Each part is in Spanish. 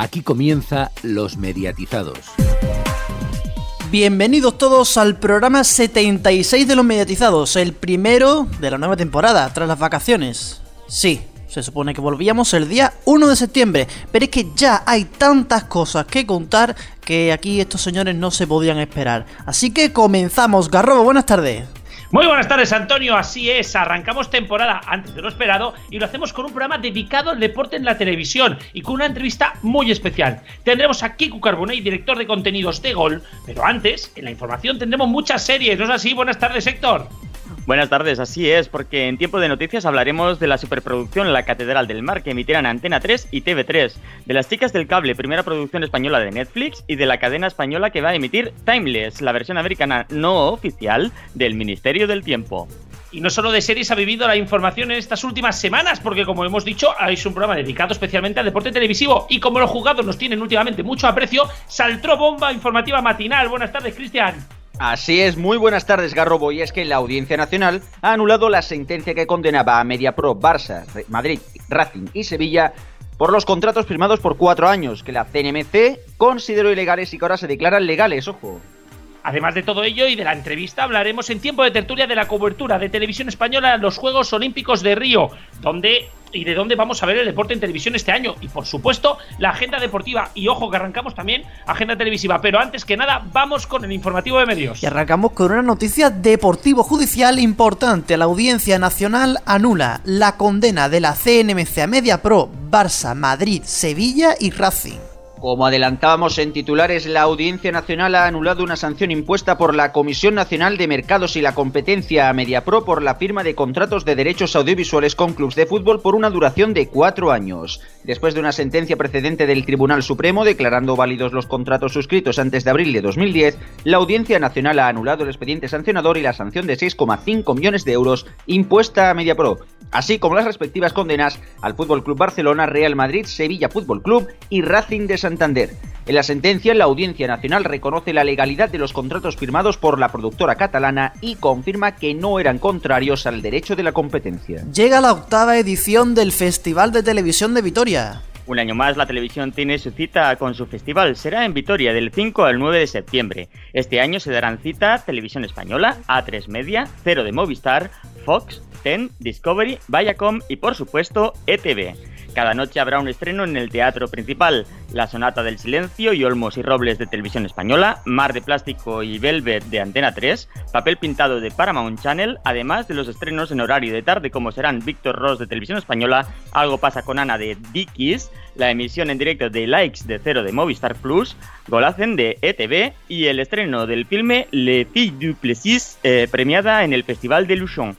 Aquí comienza Los Mediatizados. Bienvenidos todos al programa 76 de Los Mediatizados, el primero de la nueva temporada, tras las vacaciones. Sí, se supone que volvíamos el día 1 de septiembre, pero es que ya hay tantas cosas que contar que aquí estos señores no se podían esperar. Así que comenzamos. Garrobo, buenas tardes. Muy buenas tardes, Antonio. Así es, arrancamos temporada antes de lo esperado y lo hacemos con un programa dedicado al deporte en la televisión y con una entrevista muy especial. Tendremos a Kiku Carbonell, director de contenidos de Gol, pero antes, en la información tendremos muchas series, ¿no es así? Buenas tardes, Héctor. Buenas tardes, así es, porque en tiempo de noticias hablaremos de la superproducción La Catedral del Mar que emitirán Antena 3 y TV3, de Las Chicas del Cable, primera producción española de Netflix, y de la cadena española que va a emitir Timeless, la versión americana no oficial del Ministerio del Tiempo. Y no solo de series ha vivido la información en estas últimas semanas, porque como hemos dicho, es un programa dedicado especialmente al deporte televisivo. Y como los jugados nos tienen últimamente mucho aprecio, saltó bomba informativa matinal. Buenas tardes, Cristian. Así es, muy buenas tardes Garrobo, y es que la Audiencia Nacional ha anulado la sentencia que condenaba a Mediapro, Barça, Madrid, Racing y Sevilla por los contratos firmados por cuatro años, que la CNMC consideró ilegales y que ahora se declaran legales, ojo. Además de todo ello y de la entrevista, hablaremos en tiempo de tertulia de la cobertura de televisión española en los Juegos Olímpicos de Río, donde y de dónde vamos a ver el deporte en televisión este año. Y por supuesto, la agenda deportiva. Y ojo que arrancamos también agenda televisiva. Pero antes que nada, vamos con el informativo de medios. Y arrancamos con una noticia deportivo-judicial importante. La Audiencia Nacional anula la condena de la CNMC a Media Pro, Barça, Madrid, Sevilla y Racing. Como adelantábamos en titulares, la Audiencia Nacional ha anulado una sanción impuesta por la Comisión Nacional de Mercados y la Competencia a Mediapro por la firma de contratos de derechos audiovisuales con clubes de fútbol por una duración de cuatro años. Después de una sentencia precedente del Tribunal Supremo declarando válidos los contratos suscritos antes de abril de 2010, la Audiencia Nacional ha anulado el expediente sancionador y la sanción de 6,5 millones de euros impuesta a Mediapro, así como las respectivas condenas al Fútbol Club Barcelona, Real Madrid, Sevilla Fútbol Club y Racing de Santander. En la sentencia, la Audiencia Nacional reconoce la legalidad de los contratos firmados por la productora catalana y confirma que no eran contrarios al derecho de la competencia. Llega la octava edición del Festival de Televisión de Vitoria. Un año más la televisión tiene su cita con su festival. Será en Vitoria del 5 al 9 de septiembre. Este año se darán cita Televisión Española, A3 Media, Cero de Movistar, Fox, TEN, Discovery, Viacom y por supuesto ETV. Cada noche habrá un estreno en el teatro principal, La Sonata del Silencio y Olmos y Robles de Televisión Española, Mar de Plástico y Velvet de Antena 3, Papel Pintado de Paramount Channel, además de los estrenos en horario de tarde como serán Víctor Ross de Televisión Española, Algo pasa con Ana de Dickies, la emisión en directo de Likes de Cero de Movistar Plus, Golacen de ETV y el estreno del filme Le Fille du Plessis, eh, premiada en el Festival de Luchon.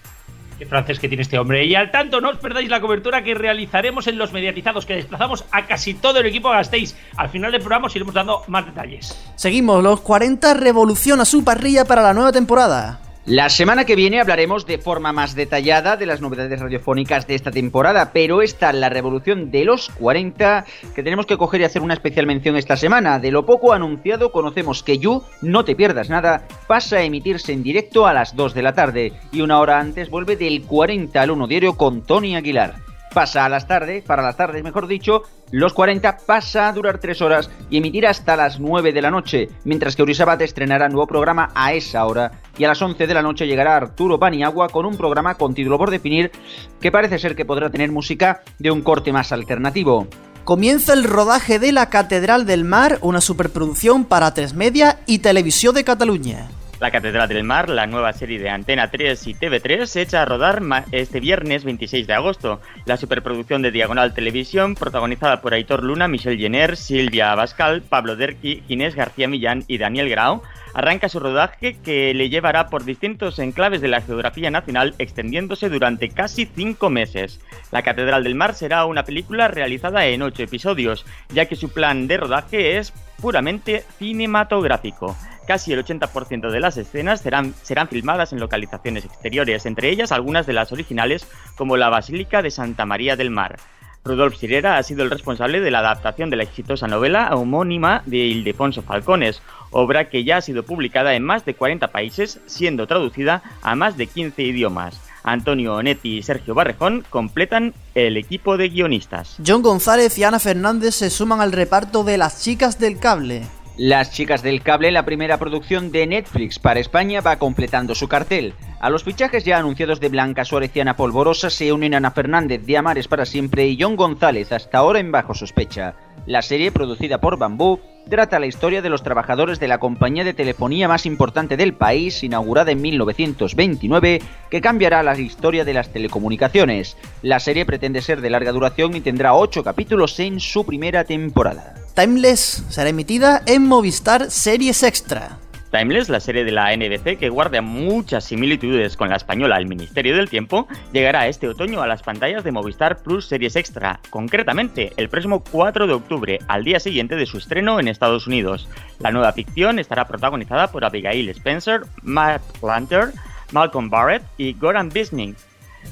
Qué francés que tiene este hombre. Y al tanto, no os perdáis la cobertura que realizaremos en los mediatizados, que desplazamos a casi todo el equipo a Gasteiz. Al final del programa os iremos dando más detalles. Seguimos, los 40 revoluciona su parrilla para la nueva temporada. La semana que viene hablaremos de forma más detallada de las novedades radiofónicas de esta temporada, pero esta la revolución de los 40 que tenemos que coger y hacer una especial mención esta semana. De lo poco anunciado conocemos que You, no te pierdas nada, pasa a emitirse en directo a las 2 de la tarde y una hora antes vuelve del 40 al 1 diario con Tony Aguilar pasa a las tardes, para las tardes mejor dicho, los 40 pasa a durar 3 horas y emitirá hasta las 9 de la noche, mientras que Urisabat estrenará nuevo programa a esa hora y a las 11 de la noche llegará Arturo Paniagua con un programa con título por definir que parece ser que podrá tener música de un corte más alternativo. Comienza el rodaje de La Catedral del Mar, una superproducción para Tres Media y Televisión de Cataluña. La Catedral del Mar, la nueva serie de Antena 3 y TV3, se echa a rodar este viernes 26 de agosto. La superproducción de Diagonal Televisión, protagonizada por Aitor Luna, Michelle Jenner, Silvia Abascal, Pablo Derqui, Inés García Millán y Daniel Grau, arranca su rodaje que le llevará por distintos enclaves de la geografía nacional, extendiéndose durante casi cinco meses. La Catedral del Mar será una película realizada en ocho episodios, ya que su plan de rodaje es puramente cinematográfico. Casi el 80% de las escenas serán, serán filmadas en localizaciones exteriores, entre ellas algunas de las originales como la Basílica de Santa María del Mar. Rudolf Sirera ha sido el responsable de la adaptación de la exitosa novela homónima de Ildefonso Falcones, obra que ya ha sido publicada en más de 40 países, siendo traducida a más de 15 idiomas. Antonio Onetti y Sergio Barrejón completan el equipo de guionistas. John González y Ana Fernández se suman al reparto de Las Chicas del Cable. Las Chicas del Cable, la primera producción de Netflix para España, va completando su cartel. A los fichajes ya anunciados de Blanca Suárez y Ana Polvorosa se unen Ana Fernández de Amares para siempre y John González, hasta ahora en bajo sospecha. La serie, producida por Bambú, trata la historia de los trabajadores de la compañía de telefonía más importante del país, inaugurada en 1929, que cambiará la historia de las telecomunicaciones. La serie pretende ser de larga duración y tendrá 8 capítulos en su primera temporada. Timeless será emitida en Movistar Series Extra. Timeless, la serie de la NBC que guarda muchas similitudes con la española El Ministerio del Tiempo, llegará este otoño a las pantallas de Movistar Plus Series Extra, concretamente el próximo 4 de octubre, al día siguiente de su estreno en Estados Unidos. La nueva ficción estará protagonizada por Abigail Spencer, Matt Planter, Malcolm Barrett y Goran Bisning,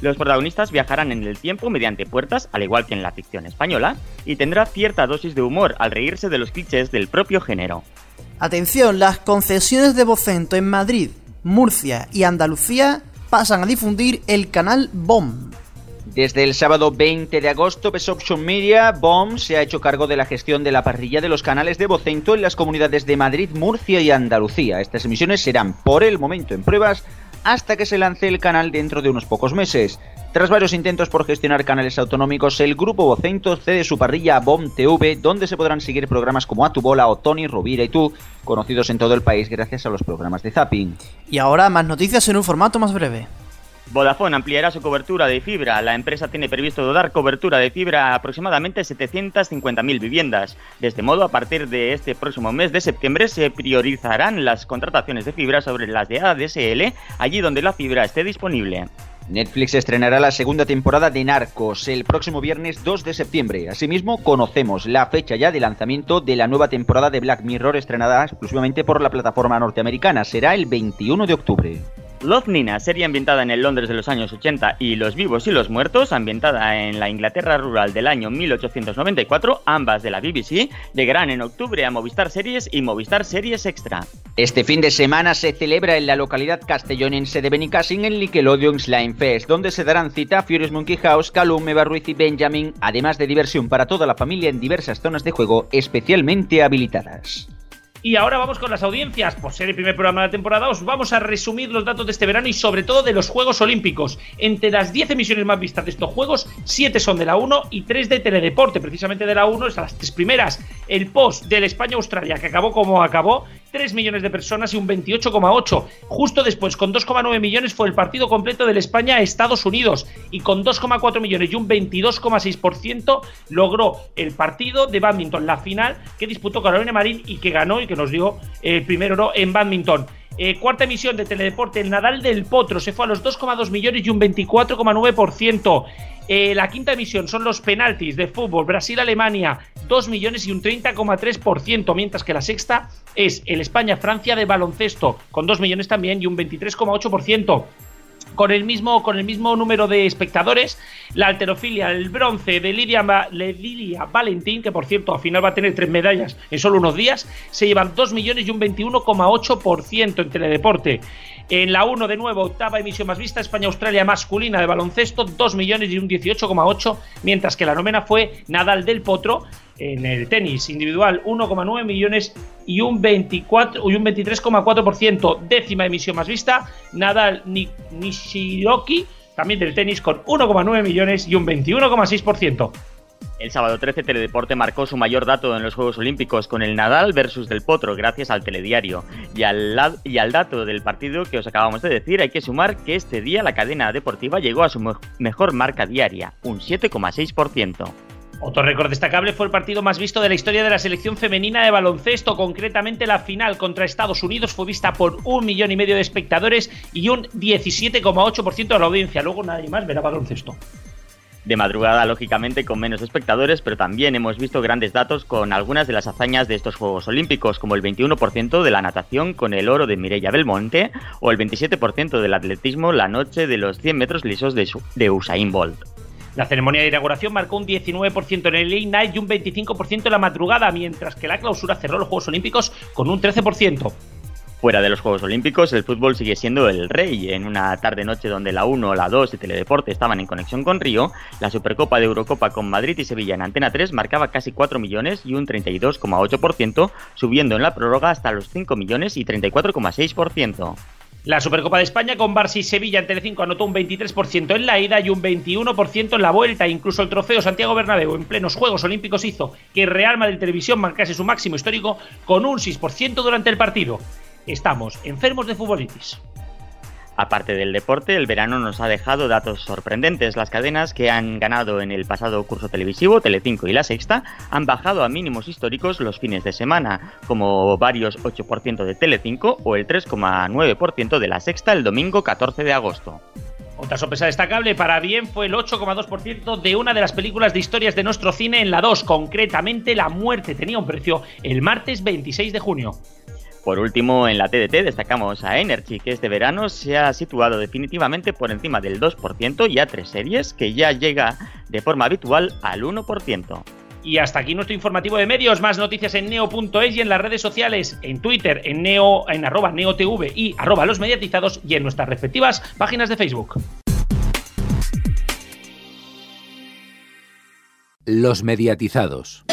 los protagonistas viajarán en el tiempo mediante puertas, al igual que en la ficción española, y tendrá cierta dosis de humor al reírse de los clichés del propio género. Atención, las concesiones de Vocento en Madrid, Murcia y Andalucía pasan a difundir el canal BOM. Desde el sábado 20 de agosto, Best Option Media, BOM, se ha hecho cargo de la gestión de la parrilla de los canales de Vocento en las comunidades de Madrid, Murcia y Andalucía. Estas emisiones serán, por el momento, en pruebas hasta que se lance el canal dentro de unos pocos meses. Tras varios intentos por gestionar canales autonómicos, el grupo Vocento cede su parrilla a BOM TV, donde se podrán seguir programas como A Tu Bola o Tony, Rovira y tú, conocidos en todo el país gracias a los programas de Zapping. Y ahora más noticias en un formato más breve. Vodafone ampliará su cobertura de fibra. La empresa tiene previsto dar cobertura de fibra a aproximadamente 750.000 viviendas. De este modo, a partir de este próximo mes de septiembre se priorizarán las contrataciones de fibra sobre las de ADSL, allí donde la fibra esté disponible. Netflix estrenará la segunda temporada de Narcos el próximo viernes 2 de septiembre. Asimismo, conocemos la fecha ya de lanzamiento de la nueva temporada de Black Mirror estrenada exclusivamente por la plataforma norteamericana. Será el 21 de octubre. Love Nina, serie ambientada en el Londres de los años 80 y Los vivos y los muertos, ambientada en la Inglaterra rural del año 1894, ambas de la BBC, llegarán en octubre a Movistar Series y Movistar Series Extra. Este fin de semana se celebra en la localidad castellonense de Benicassin el Nickelodeon Slime Fest, donde se darán cita Furious Monkey House, Calum, Eva Ruiz y Benjamin, además de diversión para toda la familia en diversas zonas de juego especialmente habilitadas. Y ahora vamos con las audiencias. Por ser el primer programa de la temporada, os vamos a resumir los datos de este verano y sobre todo de los Juegos Olímpicos. Entre las 10 emisiones más vistas de estos Juegos, 7 son de la 1 y 3 de Teledeporte. Precisamente de la 1 es a las tres primeras. El post del España-Australia, que acabó como acabó, 3 millones de personas y un 28,8. Justo después, con 2,9 millones, fue el partido completo del España-Estados Unidos. Y con 2,4 millones y un 22,6% logró el partido de badminton, la final que disputó Carolina Marín y que ganó y que nos dio el primer oro en badminton. Eh, cuarta emisión de Teledeporte, el Nadal del Potro se fue a los 2,2 millones y un 24,9%. Eh, la quinta emisión son los penaltis de fútbol, Brasil-Alemania, 2 millones y un 30,3%, mientras que la sexta es el España-Francia de baloncesto, con 2 millones también y un 23,8% con el mismo, con el mismo número de espectadores. La alterofilia, el bronce de Lidia, Lidia Valentín, que por cierto al final va a tener tres medallas en solo unos días, se llevan 2 millones y un 21,8% en teledeporte. En la 1 de nuevo, octava emisión más vista, España-Australia masculina de baloncesto, 2 millones y un 18,8, mientras que la novena fue Nadal del Potro, en el tenis individual 1,9 millones y un 24 y un 23,4%. Décima emisión más vista, Nadal Nishiroki, también del tenis con 1,9 millones y un 21,6%. El sábado 13 Teledeporte marcó su mayor dato en los Juegos Olímpicos con el Nadal versus del Potro gracias al telediario. Y al, y al dato del partido que os acabamos de decir hay que sumar que este día la cadena deportiva llegó a su mejor marca diaria, un 7,6%. Otro récord destacable fue el partido más visto de la historia de la selección femenina de baloncesto. Concretamente, la final contra Estados Unidos fue vista por un millón y medio de espectadores y un 17,8% de la audiencia. Luego nadie más verá baloncesto. De madrugada, lógicamente, con menos espectadores, pero también hemos visto grandes datos con algunas de las hazañas de estos Juegos Olímpicos, como el 21% de la natación con el oro de Mireia Belmonte o el 27% del atletismo la noche de los 100 metros lisos de Usain Bolt. La ceremonia de inauguración marcó un 19% en el late night y un 25% en la madrugada, mientras que la clausura cerró los Juegos Olímpicos con un 13%. Fuera de los Juegos Olímpicos, el fútbol sigue siendo el rey. En una tarde-noche donde la 1, la 2 y Teledeporte estaban en conexión con Río, la Supercopa de Eurocopa con Madrid y Sevilla en Antena 3 marcaba casi 4 millones y un 32,8%, subiendo en la prórroga hasta los 5 millones y 34,6%. La Supercopa de España con Barça y Sevilla en Telecinco anotó un 23% en la ida y un 21% en la vuelta. Incluso el trofeo Santiago Bernabéu en plenos Juegos Olímpicos hizo que Real Madrid Televisión marcase su máximo histórico con un 6% durante el partido. Estamos enfermos de futbolitis. Aparte del deporte, el verano nos ha dejado datos sorprendentes. Las cadenas que han ganado en el pasado curso televisivo, Telecinco y La Sexta, han bajado a mínimos históricos los fines de semana, como varios 8% de Telecinco o el 3,9% de La Sexta el domingo 14 de agosto. Otra sorpresa destacable para bien fue el 8,2% de una de las películas de historias de nuestro cine en la 2, concretamente La muerte tenía un precio el martes 26 de junio. Por último, en la TDT destacamos a Energy, que este verano se ha situado definitivamente por encima del 2% y a tres series, que ya llega de forma habitual al 1%. Y hasta aquí nuestro informativo de medios. Más noticias en neo.es y en las redes sociales, en Twitter, en neo, en arroba neotv y arroba los mediatizados y en nuestras respectivas páginas de Facebook. Los mediatizados.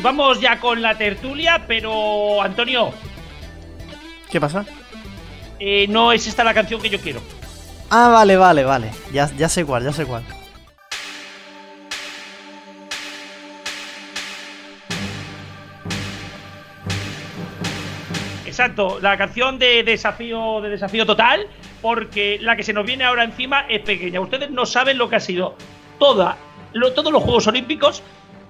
Y vamos ya con la tertulia, pero Antonio, ¿Qué pasa? eh, no es esta la canción que yo quiero. Ah, vale, vale, vale. Ya, ya sé cuál, ya sé cuál. Exacto, la canción de desafío de desafío total, porque la que se nos viene ahora encima es pequeña. Ustedes no saben lo que ha sido toda, lo- todos los Juegos Olímpicos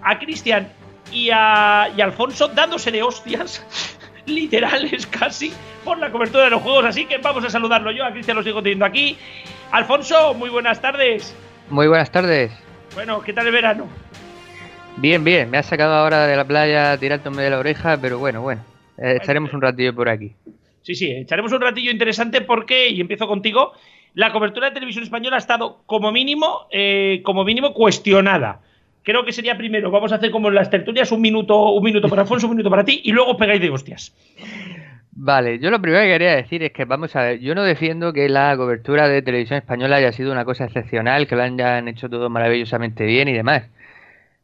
a Cristian y a, y a Alfonso dándose de hostias literales casi por la cobertura de los juegos. Así que vamos a saludarlo yo. A Cristian lo sigo teniendo aquí. Alfonso, muy buenas tardes. Muy buenas tardes. Bueno, ¿qué tal el verano? Bien, bien. Me has sacado ahora de la playa tirándome de la oreja, pero bueno, bueno. Eh, estaremos un ratillo por aquí. Sí, sí, echaremos un ratillo interesante porque, y empiezo contigo, la cobertura de televisión española ha estado como mínimo, eh, como mínimo cuestionada. Creo que sería primero, vamos a hacer como en las tertulias, un minuto, un minuto para Alfonso, un minuto para ti, y luego pegáis de hostias. Vale, yo lo primero que quería decir es que, vamos a ver, yo no defiendo que la cobertura de televisión española haya sido una cosa excepcional, que lo hayan hecho todo maravillosamente bien y demás.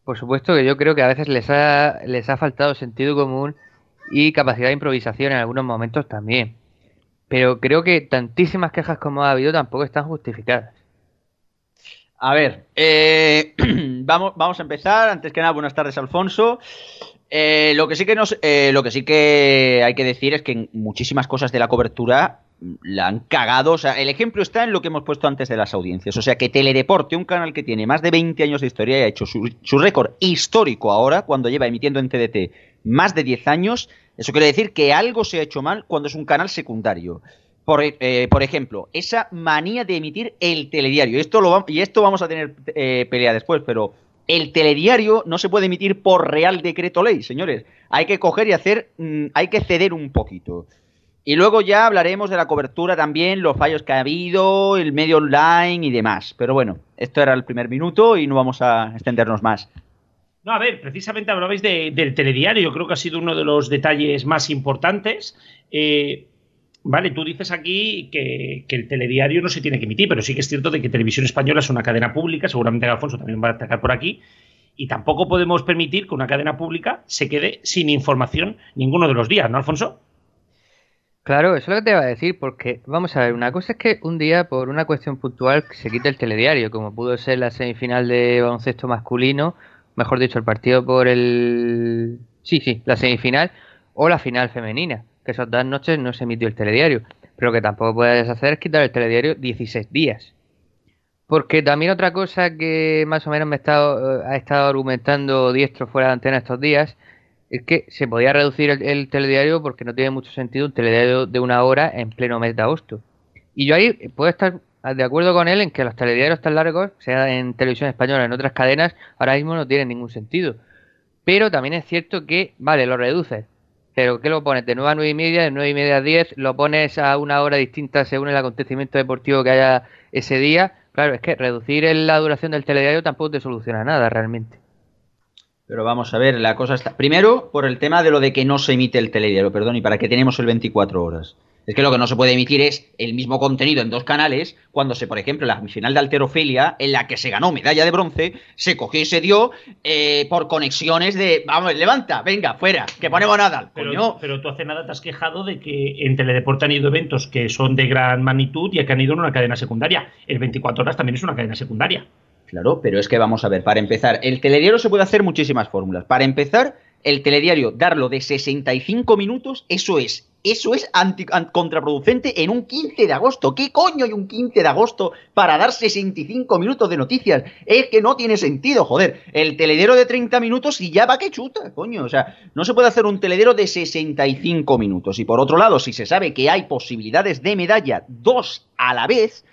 Por supuesto que yo creo que a veces les ha, les ha faltado sentido común y capacidad de improvisación en algunos momentos también. Pero creo que tantísimas quejas como ha habido tampoco están justificadas. A ver, eh, vamos, a empezar. Antes que nada, buenas tardes, Alfonso. Eh, lo que sí que nos, eh, lo que sí que hay que decir es que muchísimas cosas de la cobertura la han cagado. O sea, el ejemplo está en lo que hemos puesto antes de las audiencias. O sea, que Teledeporte, un canal que tiene más de 20 años de historia y ha hecho su, su récord histórico ahora, cuando lleva emitiendo en TDT más de 10 años, eso quiere decir que algo se ha hecho mal cuando es un canal secundario. Por, eh, por ejemplo, esa manía de emitir el telediario. Esto lo y esto vamos a tener eh, pelea después, pero el telediario no se puede emitir por real decreto ley, señores. Hay que coger y hacer, mm, hay que ceder un poquito. Y luego ya hablaremos de la cobertura también, los fallos que ha habido, el medio online y demás. Pero bueno, esto era el primer minuto y no vamos a extendernos más. No, a ver, precisamente hablabais de- del telediario, yo creo que ha sido uno de los detalles más importantes. Eh, vale, tú dices aquí que, el telediario no se tiene que emitir, pero sí que es cierto de que Televisión Española es una cadena pública, seguramente Alfonso también va a atacar por aquí, y tampoco podemos permitir que una cadena pública se quede sin información ninguno de los días, ¿no, Alfonso? Claro, eso es lo que te iba a decir, porque vamos a ver, una cosa es que un día, por una cuestión puntual, se quite el telediario, como pudo ser la semifinal de baloncesto masculino, mejor dicho, el partido por el... Sí, sí, la semifinal, o la final femenina, que esas dos noches no se emitió el telediario. Pero que tampoco puedes hacer es quitar el telediario 16 días. Porque también otra cosa que más o menos me ha estado, ha estado argumentando diestro fuera de antena estos días es que se podía reducir el, el telediario porque no tiene mucho sentido un telediario de una hora en pleno mes de agosto. Y yo ahí puedo estar de acuerdo con él en que los telediarios tan largos, sea en televisión española en otras cadenas, ahora mismo no tienen ningún sentido. Pero también es cierto que, vale, lo reduces. Pero ¿qué lo pones? De 9 a 9 y media, de 9 y media a 10, lo pones a una hora distinta según el acontecimiento deportivo que haya ese día. Claro, es que reducir la duración del telediario tampoco te soluciona nada realmente. Pero vamos a ver, la cosa está. Primero, por el tema de lo de que no se emite el telediario, perdón, y para qué tenemos el 24 horas. Es que lo que no se puede emitir es el mismo contenido en dos canales, cuando se, por ejemplo, la final de alterofilia, en la que se ganó medalla de bronce, se cogió y se dio eh, por conexiones de, vamos, levanta, venga, fuera, que ponemos nada. Pero, pero tú hace nada te has quejado de que en Teledeporte han ido eventos que son de gran magnitud y que han ido en una cadena secundaria. El 24 horas también es una cadena secundaria. Claro, pero es que vamos a ver, para empezar, el telediario se puede hacer muchísimas fórmulas. Para empezar, el telediario, darlo de 65 minutos, eso es, eso es contraproducente en un 15 de agosto. ¿Qué coño hay un 15 de agosto para dar 65 minutos de noticias? Es que no tiene sentido, joder. El telediario de 30 minutos y ya va que chuta, coño. O sea, no se puede hacer un telediario de 65 minutos. Y por otro lado, si se sabe que hay posibilidades de medalla dos a la vez,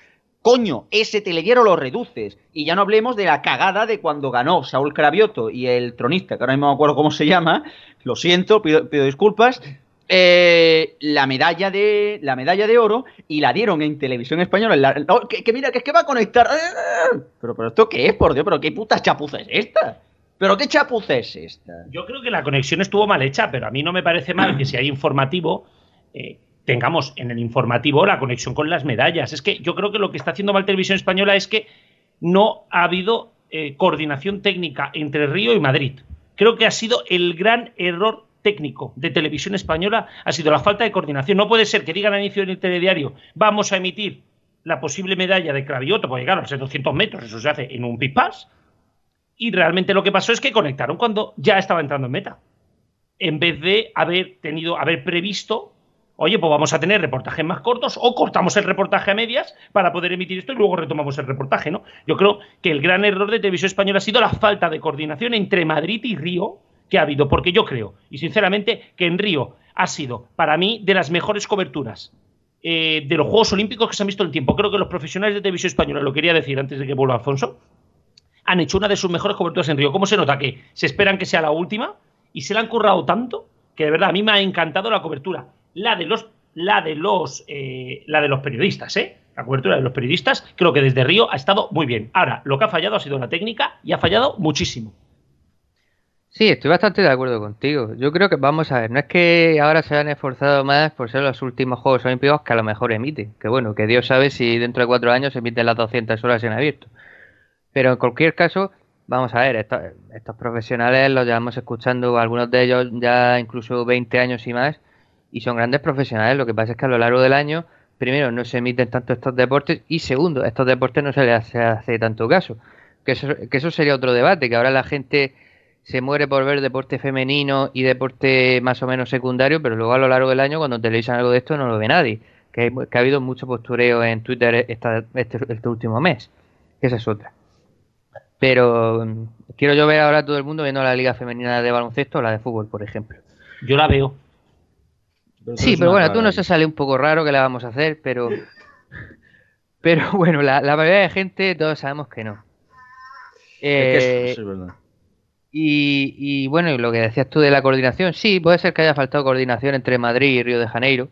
Coño, ese telediario lo reduces. Y ya no hablemos de la cagada de cuando ganó Saúl Cravioto y el tronista, que ahora mismo no me acuerdo cómo se llama. Lo siento, pido, disculpas. Eh, la medalla de la medalla de oro y la dieron en televisión española. que, mira, que es que va a conectar. Pero, pero esto qué es, por Dios, pero qué puta chapuza es esta. ¿Pero qué chapuza es esta? Yo creo que la conexión estuvo mal hecha, pero a mí no me parece mal que si hay informativo, eh, tengamos en el informativo la conexión con las medallas. Es que yo creo que lo que está haciendo mal Televisión Española es que no ha habido eh, coordinación técnica entre Río y Madrid. Creo que ha sido el gran error técnico de Televisión Española, ha sido la falta de coordinación. No puede ser que digan al inicio del telediario, vamos a emitir la posible medalla de Cravioto, porque claro, a 200 metros, eso se hace en un pipas. Y realmente lo que pasó es que conectaron cuando ya estaba entrando en meta. En vez de haber tenido, haber previsto Oye, pues vamos a tener reportajes más cortos o cortamos el reportaje a medias para poder emitir esto y luego retomamos el reportaje, ¿no? Yo creo que el gran error de Televisión Española ha sido la falta de coordinación entre Madrid y Río que ha habido, porque yo creo, y sinceramente, que en Río ha sido, para mí, de las mejores coberturas eh, de los Juegos Olímpicos que se han visto en el tiempo. Creo que los profesionales de Televisión Española, lo quería decir antes de que vuelva Alfonso, han hecho una de sus mejores coberturas en Río. ¿Cómo se nota que se esperan que sea la última y se la han currado tanto que de verdad a mí me ha encantado la cobertura la de los, la de los, eh, la de los periodistas, ¿eh? La cobertura de los periodistas, creo que desde Río ha estado muy bien. Ahora, lo que ha fallado ha sido la técnica y ha fallado muchísimo. Sí, estoy bastante de acuerdo contigo. Yo creo que, vamos a ver, no es que ahora se hayan esforzado más por ser los últimos Juegos Olímpicos que a lo mejor emiten. Que bueno, que Dios sabe si dentro de cuatro años emiten las 200 horas en abierto. Pero en cualquier caso, vamos a ver, estos, estos profesionales los llevamos escuchando, algunos de ellos ya incluso 20 años y más, y son grandes profesionales. Lo que pasa es que a lo largo del año, primero, no se emiten tanto estos deportes y segundo, estos deportes no se les hace, tanto caso. Que eso, que eso sería otro debate, que ahora la gente se muere por ver deporte femenino y deporte más o menos secundario, pero luego a lo largo del año, cuando televisan algo de esto, no lo ve nadie. Que, ha habido mucho postureo en Twitter este, este, último mes. Esa es otra. Pero mm, quiero yo ver ahora a todo el mundo viendo la liga femenina de baloncesto o la de fútbol, por ejemplo. Yo la veo sí, pero bueno, tú no se sale un poco raro que la vamos a hacer, pero. Pero bueno, la, mayoría de gente todos sabemos que no. Eh, y, y, bueno, y lo que decías tú de la coordinación, sí, puede ser que haya faltado coordinación entre Madrid y Río de Janeiro.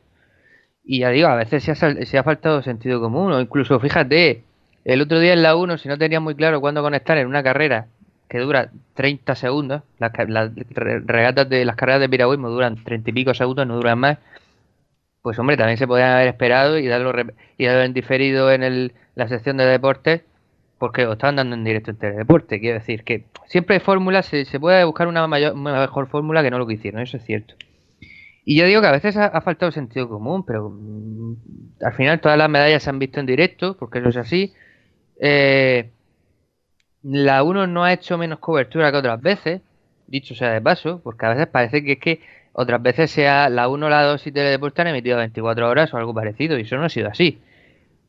Y ya digo, a veces se ha, se ha faltado sentido común, o incluso fíjate, el otro día en la 1, si no tenía muy claro cuándo conectar en una carrera que dura 30 segundos. Las, regatas de las carreras de piragüismo duran 30 y pico segundos, no duran más. Pues hombre, también se podían haber esperado y darlo, y darlo en diferido en el, la sección de deportes, porque lo estaban dando en directo en teledeporte. Quiero decir que siempre hay fórmulas, se, puede buscar una, mayor, mejor fórmula que no lo que hicieron, eso es cierto. Y yo digo que a veces ha, faltado sentido común, pero mm, al final todas las medallas se han visto en directo, porque eso es así. Eh, la 1 no ha hecho menos cobertura que otras veces, dicho sea de paso, porque a veces parece que es que otras veces sea la 1, la 2 y Teledeporte han emitido 24 horas o algo parecido, y eso no ha sido así.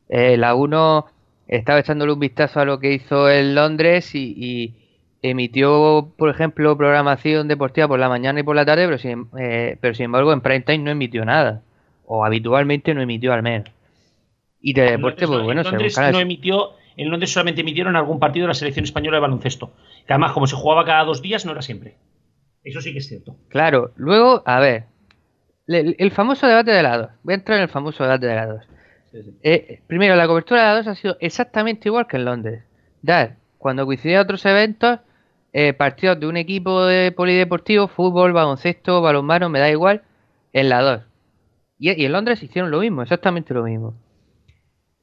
Eh, la 1 estaba echándole un vistazo a lo que hizo en Londres y, emitió, por ejemplo, programación deportiva por la mañana y por la tarde, pero sin, eh, pero sin embargo en prime time no emitió nada, o habitualmente no emitió al menos. Y Teledeporte, pues bueno, se no emitió en Londres solamente emitieron algún partido de la selección española de baloncesto. Que además, como se jugaba cada dos días, no era siempre. Eso sí que es cierto. Claro, luego, a ver, el, famoso debate de lados. Voy a entrar en el famoso debate de lados. Eh, primero, la cobertura de la 2 ha sido exactamente igual que en Londres. Dar, cuando coincidían otros eventos, eh, partidos de un equipo de polideportivo, fútbol, baloncesto, balonmano, me da igual, en la 2. Y, en Londres hicieron lo mismo, exactamente lo mismo.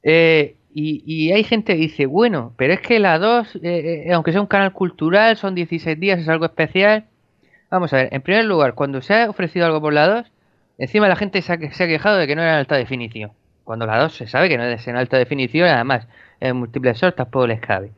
Eh, y, hay gente que dice, bueno, pero es que la 2, aunque sea un canal cultural, son 16 días, es algo especial. Vamos a ver, en primer lugar, cuando se ha ofrecido algo por la 2, encima la gente se ha, quejado de que no era en alta definición. Cuando la 2 se sabe que no es en alta definición, además en múltiples sortas tampoco cabe.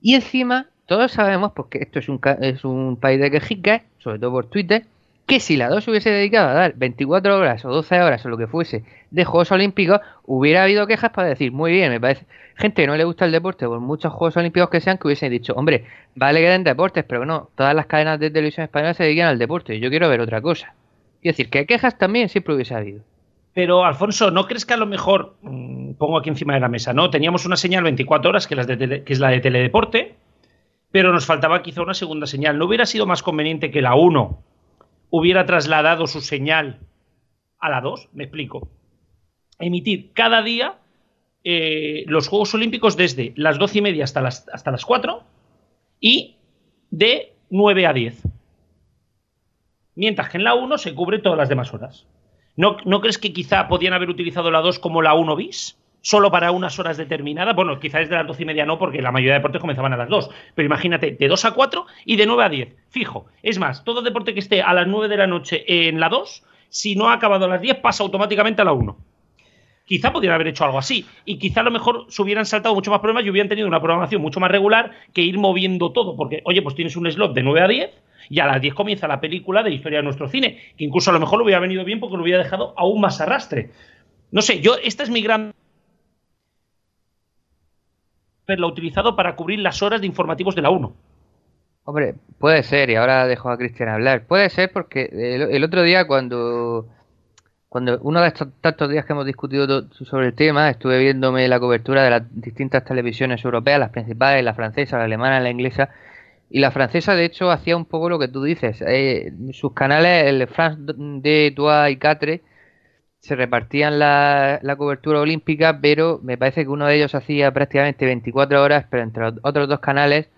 Y encima, todos sabemos, porque esto es un, es un país de quejicas, sobre todo por Twitter, que si la 2 hubiese dedicado a dar 24 horas o 12 horas o lo que fuese de Juegos Olímpicos, hubiera habido quejas para decir, muy bien, me parece, gente que no le gusta el deporte, por muchos Juegos Olímpicos que sean, que hubiesen dicho, hombre, vale que den deportes, pero no, todas las cadenas de televisión española se dedican al deporte, y yo quiero ver otra cosa. Es decir, que quejas también siempre hubiese habido. Pero, Alfonso, ¿no crees que a lo mejor, mm, pongo aquí encima de la mesa, ¿no? Teníamos una señal 24 horas, que, es la de teledeporte, pero nos faltaba quizá una segunda señal. ¿No hubiera sido más conveniente que la 1 hubiera trasladado su señal a la 2? Me explico. Emitir cada día eh, los Juegos Olímpicos desde las 12 y media hasta las, hasta las 4 y de 9 a 10. Mientras que en la 1 se cubre todas las demás horas. ¿No, crees que quizá podían haber utilizado la 2 como la 1 bis? Solo para unas horas determinadas. Bueno, quizá desde las 12 y media no, porque la mayoría de deportes comenzaban a las 2. Pero imagínate, de 2 a 4 y de 9 a 10. Fijo. Es más, todo deporte que esté a las 9 de la noche en la 2, si no ha acabado a las 10, pasa automáticamente a la 1 quizá podrían haber hecho algo así. Y quizá a lo mejor se hubieran saltado mucho más problemas y hubieran tenido una programación mucho más regular que ir moviendo todo. Porque, oye, pues tienes un slot de 9 a 10 y a las 10 comienza la película de historia de nuestro cine, que incluso a lo mejor lo hubiera venido bien porque lo hubiera dejado aún más arrastre. No sé, yo, esta es mi gran haberla utilizado para cubrir las horas de informativos de la 1. Hombre, puede ser, y ahora dejo a Cristian hablar. Puede ser porque el, otro día cuando cuando uno de estos tantos días que hemos discutido sobre el tema, estuve viéndome la cobertura de las distintas televisiones europeas, las principales, la francesa, la alemana, la inglesa, y la francesa, de hecho, hacía un poco lo que tú dices. Eh, sus canales, el France de Trois y Catre, se repartían la, cobertura olímpica, pero me parece que uno de ellos hacía prácticamente 24 horas, pero entre otros dos canales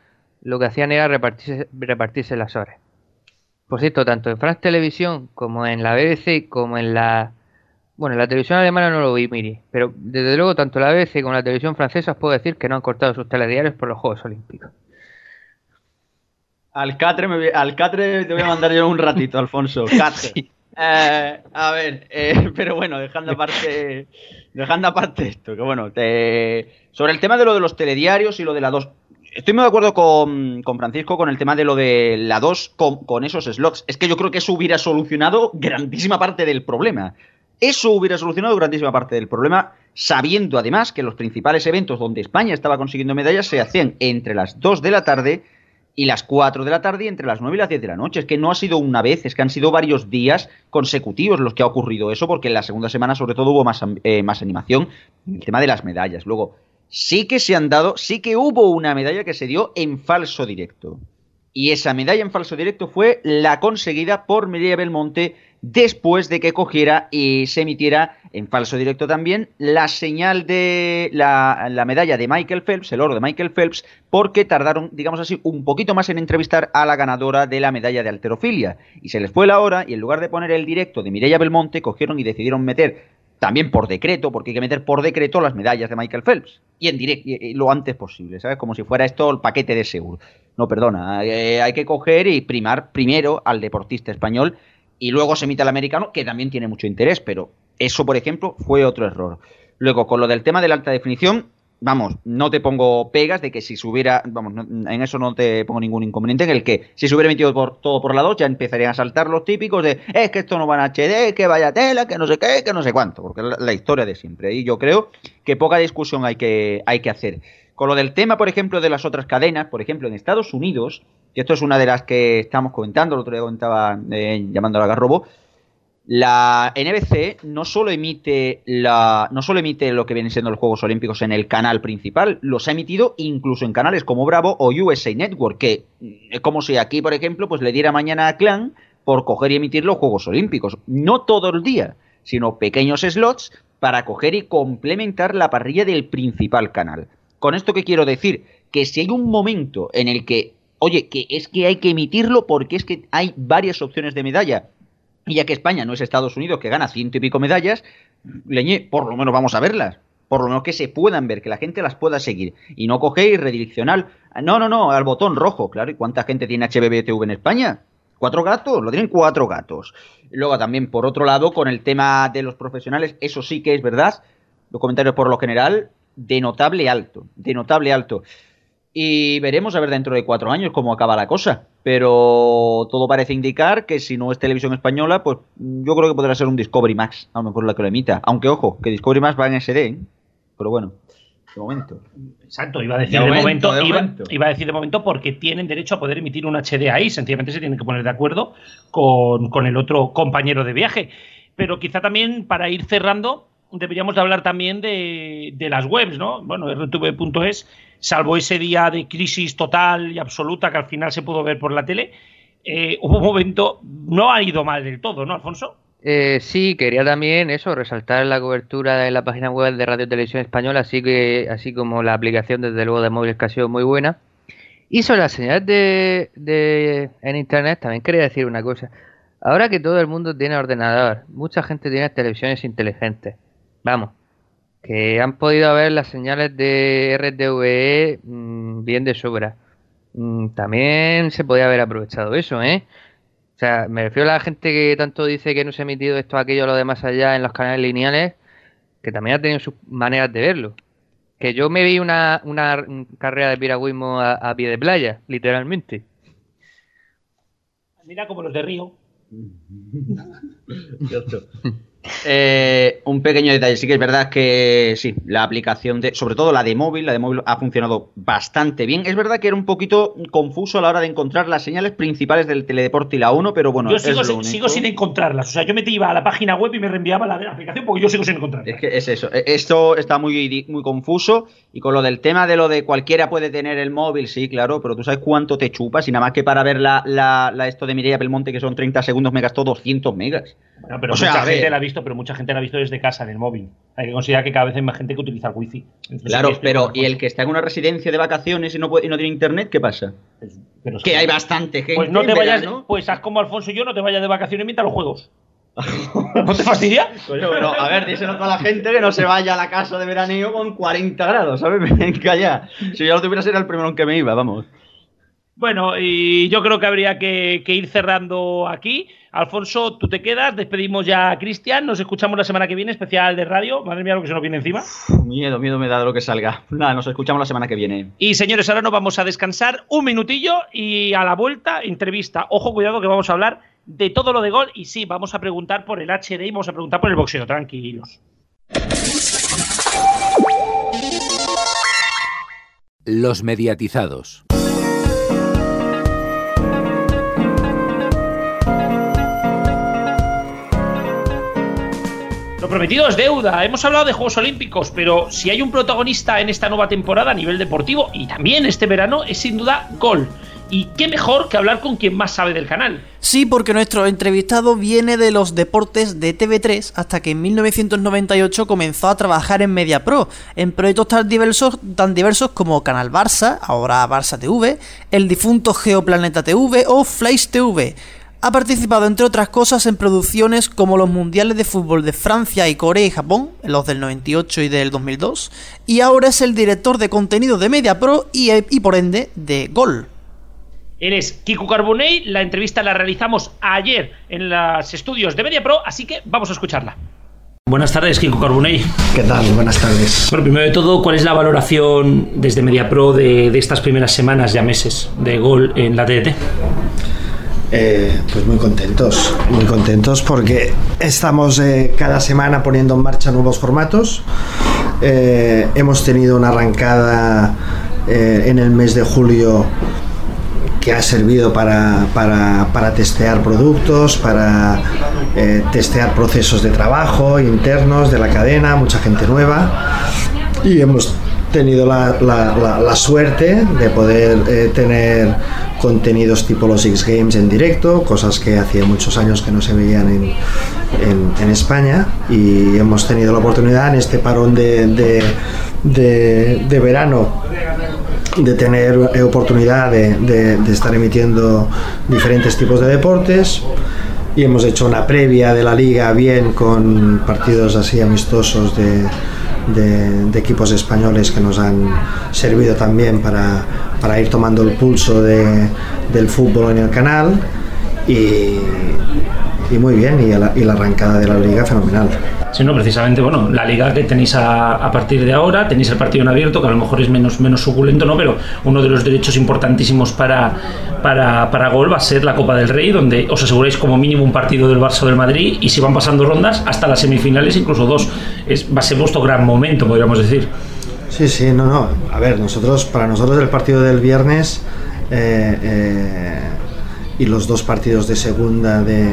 lo que hacían era repartirse, repartirse las horas. Por cierto, tanto en France Televisión como en la BBC, como en la... Bueno, en la televisión alemana no lo vi, mire, pero desde luego tanto la BBC como la televisión francesa os puedo decir que no han cortado sus telediarios por los Juegos Olímpicos. Al Catre, al Catre te voy a mandar yo un ratito, Alfonso. Catre. Eh, a ver, eh, pero bueno, dejando aparte, dejando aparte esto, que bueno, sobre el tema de lo de los telediarios y lo de la 2, estoy muy de acuerdo con, Francisco con el tema de lo de la 2 con, con, esos slots. Es que yo creo que eso hubiera solucionado grandísima parte del problema. Eso hubiera solucionado grandísima parte del problema, sabiendo además que los principales eventos donde España estaba consiguiendo medallas se hacían entre las 2 de la tarde y las 4 de la tarde y entre las 9 y las 10 de la noche. Es que no ha sido una vez, es que han sido varios días consecutivos los que ha ocurrido eso, porque en la segunda semana sobre todo hubo más, eh, más animación el tema de las medallas. Luego, sí que se han dado, sí que hubo una medalla que se dio en falso directo. Y esa medalla en falso directo fue la conseguida por Medella Belmonte después de que cogiera y se emitiera en falso directo también la señal de la, medalla de Michael Phelps, el oro de Michael Phelps, porque tardaron, digamos así, un poquito más en entrevistar a la ganadora de la medalla de alterofilia. Y se les fue la hora y en lugar de poner el directo de Mireia Belmonte, cogieron y decidieron meter también por decreto, porque hay que meter por decreto las medallas de Michael Phelps. Y en directo, lo antes posible, ¿sabes? Como si fuera esto el paquete de seguro. No, perdona, eh, hay que coger y primar primero al deportista español y luego se emite al americano, que también tiene mucho interés, pero eso, por ejemplo, fue otro error. Luego, con lo del tema de la alta definición, vamos, no te pongo pegas de que si se hubiera, vamos, en eso no te pongo ningún inconveniente, en el que si se hubiera metido por, todo por la 2 ya empezarían a saltar los típicos de, es que esto no va en HD, que vaya tela, que no sé qué, que no sé cuánto, porque es la, historia de siempre. Y yo creo que poca discusión hay que, hay que hacer. Con lo del tema, por ejemplo, de las otras cadenas, por ejemplo, en Estados Unidos, y esto es una de las que estamos comentando, el otro día comentaba eh, llamando a Garrobo, la NBC no solo emite la no solo emite lo que vienen siendo los Juegos Olímpicos en el canal principal, los ha emitido incluso en canales como Bravo o USA Network, que es como si aquí, por ejemplo, pues le diera mañana a Clan por coger y emitir los Juegos Olímpicos, no todo el día, sino pequeños slots para coger y complementar la parrilla del principal canal. ¿Con esto qué quiero decir? Que si hay un momento en el que, oye, que es que hay que emitirlo porque es que hay varias opciones de medalla, y ya que España no es Estados Unidos que gana ciento y pico medallas, leñe, por lo menos vamos a verlas. Por lo menos que se puedan ver, que la gente las pueda seguir. Y no cogéis redireccional. No, no, no, al botón rojo, claro. ¿Y cuánta gente tiene HBBTV en España? ¿Cuatro gatos? Lo tienen cuatro gatos. Luego también, por otro lado, con el tema de los profesionales, eso sí que es verdad. Los comentarios por lo general, de notable alto. De notable alto. Y veremos a ver dentro de cuatro años cómo acaba la cosa. Pero todo parece indicar que si no es televisión española, pues yo creo que podrá ser un Discovery Max, a lo mejor la que lo emita. Aunque ojo, que Discovery Max va en SD, ¿eh? Pero bueno, de momento. Exacto, iba a decir de, momento, iba, a decir de momento porque tienen derecho a poder emitir un HD ahí, sencillamente se tienen que poner de acuerdo con, con el otro compañero de viaje. Pero quizá también para ir cerrando, deberíamos de hablar también de, de las webs, ¿no? Bueno, rtv.es, salvo ese día de crisis total y absoluta que al final se pudo ver por la tele, eh, hubo un momento, no ha ido mal del todo, ¿no, Alfonso? Eh, sí, quería también eso, resaltar la cobertura de la página web de Radio Televisión Española, así que así como la aplicación desde luego de móviles que ha sido muy buena. Y sobre las señales de, de, en internet también quería decir una cosa. Ahora que todo el mundo tiene ordenador, mucha gente tiene televisiones inteligentes. Vamos, que han podido ver las señales de RTVE mm, bien de sobra. Mm, también se podía haber aprovechado eso, ¿eh? O sea, me refiero a la gente que tanto dice que no se ha emitido esto, aquello, lo demás allá en los canales lineales, que también ha tenido sus maneras de verlo. Que yo me vi una, una carrera de piragüismo a, pie de playa, literalmente. Mira como los de Río. Eh, un pequeño detalle, sí que es verdad que sí, la aplicación de, sobre todo la de móvil, la de móvil ha funcionado bastante bien. Es verdad que era un poquito confuso a la hora de encontrar las señales principales del teledeporte y la 1, pero bueno. Yo sigo, sin encontrarlas. O sea, yo me iba a la página web y me reenviaba la, la aplicación porque yo sigo sin encontrarlas. Es que es eso. E, esto está muy, muy confuso. Y con lo del tema de lo de cualquiera puede tener el móvil, sí, claro, pero tú sabes cuánto te chupas y nada más que para ver la, la, esto de Mireia Belmonte, que son 30 segundos, me gastó 200 megas. pero mucha gente la ha visto, pero mucha gente la ha visto desde casa en el móvil. Hay que considerar que cada vez hay más gente que utiliza el wifi. claro, pero ¿y el que está en una residencia de vacaciones y no, puede, y no tiene internet, qué pasa? que, hay bastante gente. Pues no te vayas, pues haz como Alfonso y yo, no te vayas de vacaciones mientras los juegos. ¿No te fastidia? a ver, díselo a toda la gente que no se vaya a la casa de veraneo con 40 grados, ¿sabes? Venga ya. Si yo lo tuviera, sería el primero en que me iba, vamos. Bueno, y yo creo que habría que, ir cerrando aquí. Alfonso, tú te quedas, despedimos ya a Cristian, nos escuchamos la semana que viene, especial de radio. Madre mía, lo que se nos viene encima. miedo, miedo me da de lo que salga. Nada, nos escuchamos la semana que viene. Y señores, ahora nos vamos a descansar un minutillo y a la vuelta, entrevista. Ojo, cuidado que vamos a hablar de todo lo de gol y sí, vamos a preguntar por el HD y vamos a preguntar por el boxeo, tranquilos. Los mediatizados. Lo prometido es deuda. Hemos hablado de Juegos Olímpicos, pero si hay un protagonista en esta nueva temporada a nivel deportivo y también este verano es sin duda Gol. Y qué mejor que hablar con quien más sabe del canal. Sí, porque nuestro entrevistado viene de los deportes de TV3 hasta que en 1998 comenzó a trabajar en MediaPro, en proyectos tan diversos, tan diversos como Canal Barça, ahora Barça TV, el difunto Geoplaneta TV o Flash TV. Ha participado, entre otras cosas, en producciones como los Mundiales de Fútbol de Francia y Corea y Japón, los del 98 y del 2002, y ahora es el director de contenido de MediaPro y, y por ende de Gol. Eres Kiku Carbonell, la entrevista la realizamos ayer en los estudios de MediaPro, así que vamos a escucharla. Buenas tardes, Kiko Carbonell. ¿Qué tal? Buenas tardes. Bueno, primero de todo, ¿cuál es la valoración desde MediaPro de, de estas primeras semanas, ya meses, de gol en la TDT? Eh, pues muy contentos, muy contentos porque estamos eh, cada semana poniendo en marcha nuevos formatos. Eh, hemos tenido una arrancada en el mes de julio que ha servido para, para, testear productos, para testear procesos de trabajo internos de la cadena, mucha gente nueva. Y hemos tenido la, la, suerte de poder tener contenidos tipo los X Games en directo, cosas que hacía muchos años que no se veían en, en, en España y hemos tenido la oportunidad en este parón de, de, de, de verano de tener oportunidad de, de, de, estar emitiendo diferentes tipos de deportes y hemos hecho una previa de la liga bien con partidos así amistosos de, de equipos españoles que nos han servido también para, para ir tomando el pulso del fútbol en el canal y, muy bien, y la, arrancada de la liga fenomenal. Sí, no, precisamente, bueno, la liga que tenéis a, partir de ahora, tenéis el partido en abierto, que a lo mejor es menos, menos suculento, ¿no? Pero uno de los derechos importantísimos para, para, para Gol va a ser la Copa del Rey, donde os aseguráis como mínimo un partido del Barça del Madrid, y si van pasando rondas, hasta las semifinales, incluso dos. Es, va a ser vuestro gran momento, podríamos decir. Sí, sí, no, no. A ver, nosotros, para nosotros el partido del viernes eh, eh, y los dos partidos de segunda de,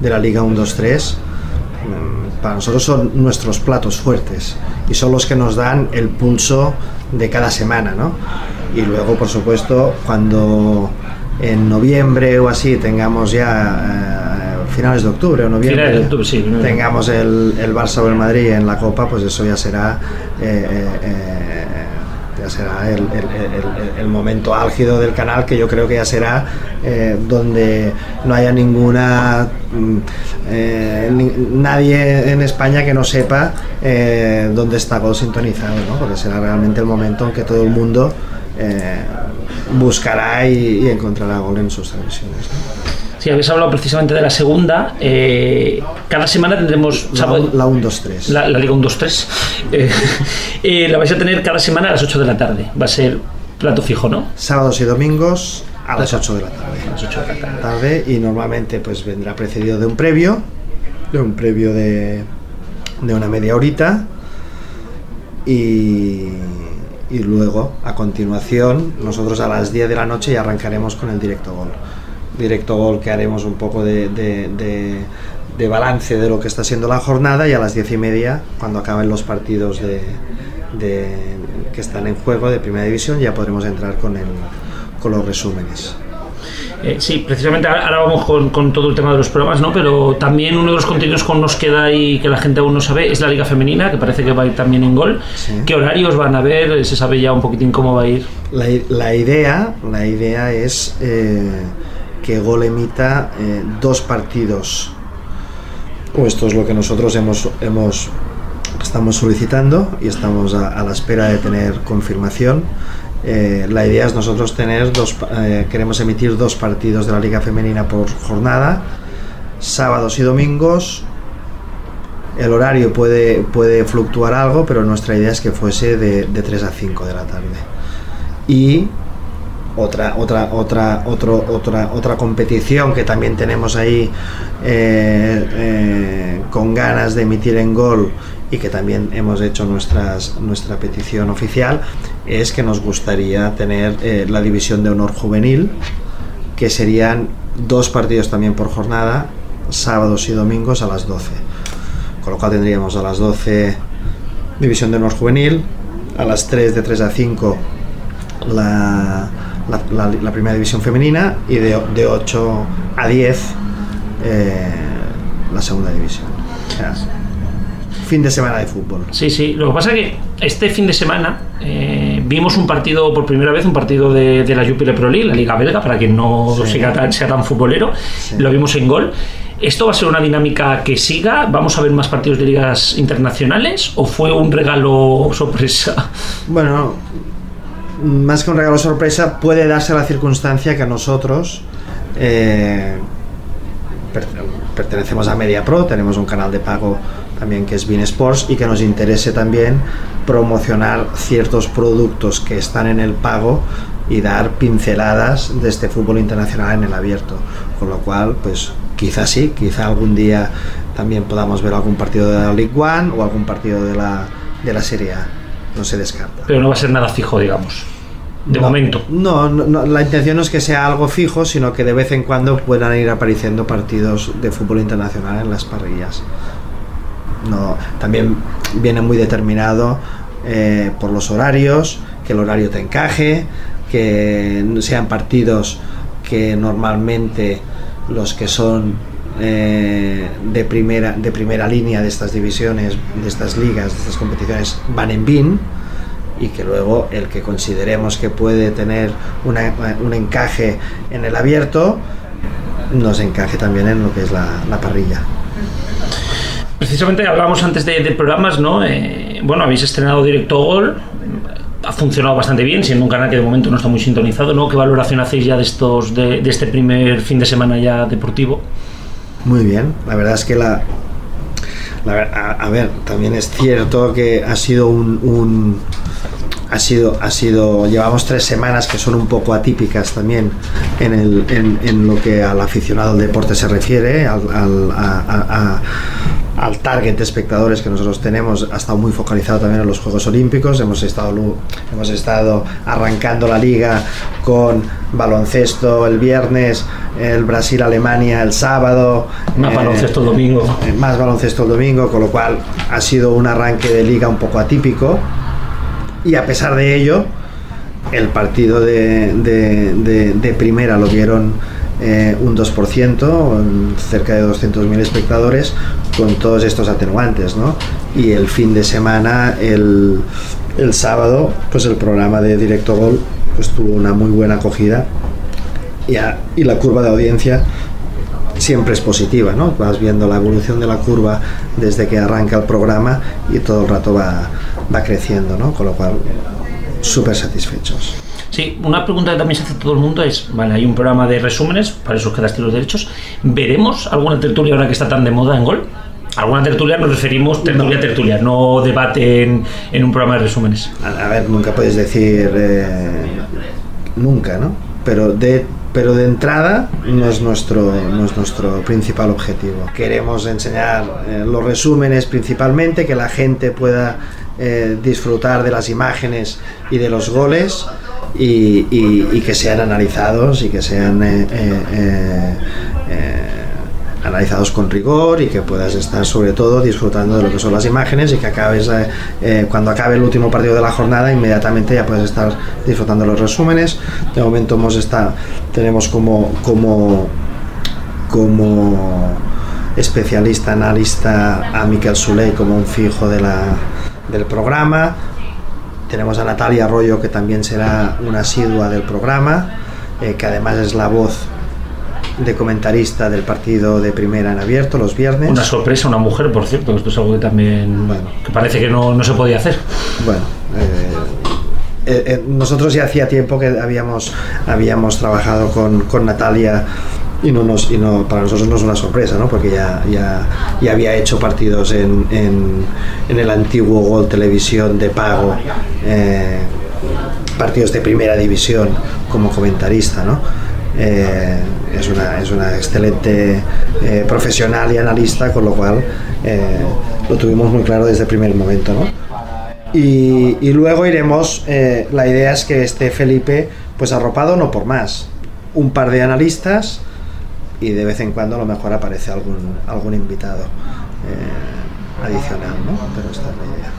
de, la Liga 1-2-3 para nosotros son nuestros platos fuertes y son los que nos dan el pulso de cada semana, ¿no? Y luego, por supuesto, cuando en noviembre o así tengamos ya eh, finales de octubre o noviembre de octubre, sí, no, tengamos el, el, Barça o el Madrid en la Copa, pues eso ya será eh, eh, ya será el, el, el, momento álgido del canal que yo creo que ya será eh, donde no haya ninguna eh, ni, nadie en España que no sepa eh, dónde está Gol sintonizado ¿no? porque será realmente el momento en que todo el mundo buscará y, y, encontrará Gol en sus transmisiones ¿no? Sí, habéis hablado precisamente de la segunda. Eh, cada semana tendremos. La, la 1-2-3. La, la, Liga 1-2-3. Eh, eh, la vais a tener cada semana a las 8 de la tarde. Va a ser plato fijo, ¿no? Sábados y domingos a las 8 de la tarde. A las 8 de la tarde. tarde. Y normalmente pues vendrá precedido de un previo. De un previo de, de una media horita. Y y luego a continuación nosotros a las 10 de la noche ya arrancaremos con el directo gol directo gol que haremos un poco de, de, de, de, balance de lo que está siendo la jornada y a las diez y media, cuando acaben los partidos de, que están en juego de primera división, ya podremos entrar con, el, con los resúmenes. Eh, sí, precisamente ahora vamos con, con, todo el tema de los programas, ¿no? Pero también uno de los contenidos que nos queda y que la gente aún no sabe es la Liga Femenina, que parece que va a ir también en gol. Sí. ¿Qué horarios van a ver? ¿Se sabe ya un poquitín cómo va a ir? La, la idea, la idea es... Eh, que Gol emita eh, dos partidos. O esto es lo que nosotros hemos, estamos solicitando y estamos a, a la espera de tener confirmación. Eh, la idea es nosotros tener dos, eh, queremos emitir dos partidos de la Liga Femenina por jornada, sábados y domingos. El horario puede, puede fluctuar algo, pero nuestra idea es que fuese de, de 3 a 5 de la tarde. Y otra otra otra otro, otra otra competición que también tenemos ahí eh, eh, con ganas de emitir en gol y que también hemos hecho nuestras, nuestra petición oficial es que nos gustaría tener eh, la división de honor juvenil que serían dos partidos también por jornada sábados y domingos a las 12 con lo cual tendríamos a las 12 división de honor juvenil a las 3 de 3 a 5 la la, la, la, primera división femenina y de, de 8 a 10 eh, la segunda división. Fin de semana de fútbol. Sí, sí. Lo que pasa es que este fin de semana eh, vimos un partido por primera vez, un partido de, de la Jupiler Pro League, la Liga Belga, para quien no sí. sea, tan, sea tan futbolero. Sí. Lo vimos en gol. ¿Esto va a ser una dinámica que siga? ¿Vamos a ver más partidos de ligas internacionales? ¿O fue un regalo sorpresa? Bueno, más que un regalo sorpresa, puede darse la circunstancia que nosotros eh, pertenecemos a MediaPro, tenemos un canal de pago también que es Bean Sports y que nos interese también promocionar ciertos productos que están en el pago y dar pinceladas de este fútbol internacional en el abierto. Con lo cual, pues quizá sí, quizá algún día también podamos ver algún partido de la League One o algún partido de la, de la Serie A. No se descarta. Pero no va a ser nada fijo, digamos de no, momento. No, no, la intención no es que sea algo fijo, sino que de vez en cuando puedan ir apareciendo partidos de fútbol internacional en las parrillas. No, también viene muy determinado eh, por los horarios, que el horario te encaje, que sean partidos que normalmente los que son eh, de, primera, de primera línea de estas divisiones, de estas ligas, de estas competiciones van en BIN y que luego el que consideremos que puede tener un encaje en el abierto nos encaje también en lo que es la, parrilla. Precisamente hablábamos antes de, programas, ¿no? Eh, bueno, habéis estrenado Directo Gol, ha funcionado bastante bien, siendo un canal que de momento no está muy sintonizado, ¿no? ¿Qué valoración hacéis ya de estos de, este primer fin de semana ya deportivo? Muy bien, la verdad es que la, a, ver, también es cierto que ha sido un ha sido, ha sido, llevamos tres semanas que son un poco atípicas también en, el, en, lo que al aficionado al deporte se refiere, al, al, target de espectadores que nosotros tenemos ha estado muy focalizado también en los Juegos Olímpicos. Hemos estado, hemos estado arrancando la liga con baloncesto el viernes, el Brasil-Alemania el sábado. Más eh, baloncesto el domingo. Eh, más baloncesto el domingo, con lo cual ha sido un arranque de liga un poco atípico y a pesar de ello, el partido de, primera lo vieron eh, un 2%, cerca de 200.000 espectadores, con todos estos atenuantes. ¿no? Y el fin de semana, el, sábado, pues el programa de Directo Gol pues tuvo una muy buena acogida y, y la curva de audiencia siempre es positiva, ¿no? Vas viendo la evolución de la curva desde que arranca el programa y todo el rato va, va creciendo, ¿no? Con lo cual, súper satisfechos. Sí, una pregunta que también se hace todo el mundo es, vale, hay un programa de resúmenes, para esos quedaste los derechos, ¿veremos alguna tertulia ahora que está tan de moda en Gol? Alguna tertulia nos referimos tertulia tertulia, no debate en, un programa de resúmenes. A, ver, nunca puedes decir eh, nunca, ¿no? Pero de pero de entrada no es nuestro, no es nuestro principal objetivo. Queremos enseñar eh, los resúmenes principalmente, que la gente pueda eh, disfrutar de las imágenes y de los goles y, que sean analizados y que sean eh, analizados con rigor y que puedas estar sobre todo disfrutando de lo que son las imágenes y que acabes eh, eh, cuando acabe el último partido de la jornada inmediatamente ya puedes estar disfrutando los resúmenes. De momento hemos estado tenemos como como como especialista analista a Miquel Suley como un fijo de la, del programa tenemos a Natalia Arroyo que también será una asidua del programa eh, que además es la voz de comentarista del partido de primera en abierto los viernes. Una sorpresa, una mujer, por cierto, esto es algo que también bueno, que parece que no, no se podía hacer. Bueno, eh, eh, eh, nosotros ya hacía tiempo que habíamos, habíamos trabajado con, con Natalia y no nos y no para nosotros no es una sorpresa ¿no? porque ya, ya, ya había hecho partidos en, en, en, el antiguo Gol Televisión de pago partidos de primera división como comentarista ¿no? Eh, es, una, es una excelente eh, profesional y analista, con lo cual eh, lo tuvimos muy claro desde el primer momento. ¿no? Y, y, luego iremos, la idea es que esté Felipe pues arropado no por más, un par de analistas y de vez en cuando a lo mejor aparece algún, algún invitado adicional, ¿no? Pero esta es la idea.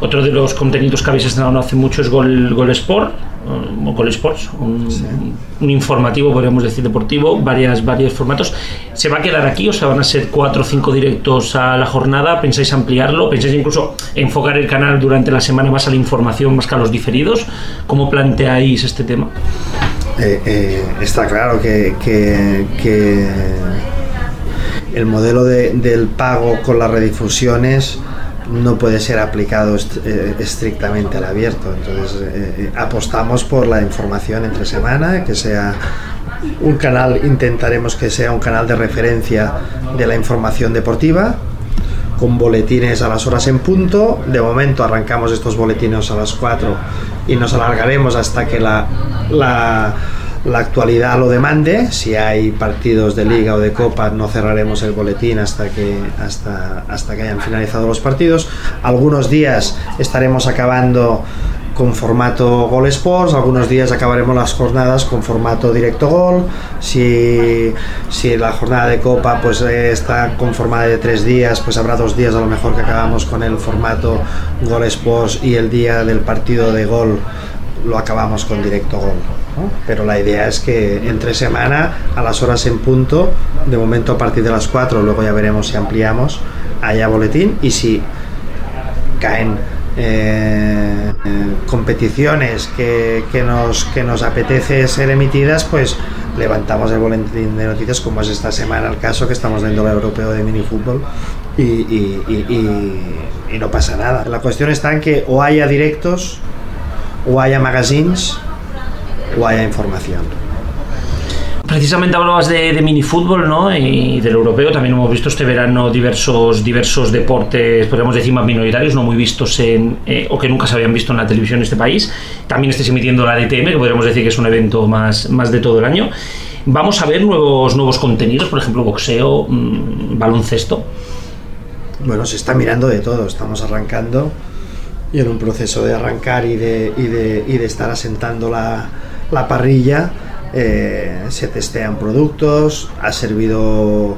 Otro de los contenidos que habéis estrenado no hace mucho es Gol, Gol Sport, o Gol Sports, un, un, informativo, podríamos decir, deportivo, varias, varios formatos. ¿Se va a quedar aquí o sea, van a ser cuatro o cinco directos a la jornada? ¿Pensáis ampliarlo? ¿Pensáis incluso enfocar el canal durante la semana más a la información, más que a los diferidos? ¿Cómo planteáis este tema? Eh, eh, está claro que, el modelo de, del pago con las redifusiones no puede ser aplicado eh, estrictamente al abierto. Entonces apostamos por la información entre semana, que sea un canal, intentaremos que sea un canal de referencia de la información deportiva, con boletines a las horas en punto. De momento arrancamos estos boletines a las 4 y nos alargaremos hasta que la, la la actualidad lo demande. Si hay partidos de liga o de copa, no cerraremos el boletín hasta que, hasta, hasta que hayan finalizado los partidos. Algunos días estaremos acabando con formato Gol Sports, algunos días acabaremos las jornadas con formato directo gol, si, si la jornada de Copa pues está conformada de tres días, pues habrá dos días a lo mejor que acabamos con el formato Gol Sports y el día del partido de gol lo acabamos con directo gol. Pero la idea es que entre semana, a las horas en punto, de momento a partir de las 4, luego ya veremos si ampliamos, haya boletín y si caen eh, eh, competiciones que, que, nos, que nos apetece ser emitidas, pues levantamos el boletín de noticias como es esta semana el caso que estamos dentro del europeo de minifútbol y, y, y, y, no pasa nada. La cuestión está en que o haya directos, o haya magazines, o haya información. Precisamente hablabas de, de minifútbol, ¿no? Y del europeo. También hemos visto este verano diversos, diversos deportes, podríamos decir, más minoritarios, no muy vistos en, eh, o que nunca se habían visto en la televisión en este país. También estáis emitiendo la DTM, que podríamos decir que es un evento más, más de todo el año. Vamos a ver nuevos, nuevos contenidos, por ejemplo, boxeo, mmm, baloncesto. Bueno, se está mirando de todo. Estamos arrancando y en un proceso de arrancar y de, y de, y de estar asentando la, la parrilla eh, se testean productos, ha servido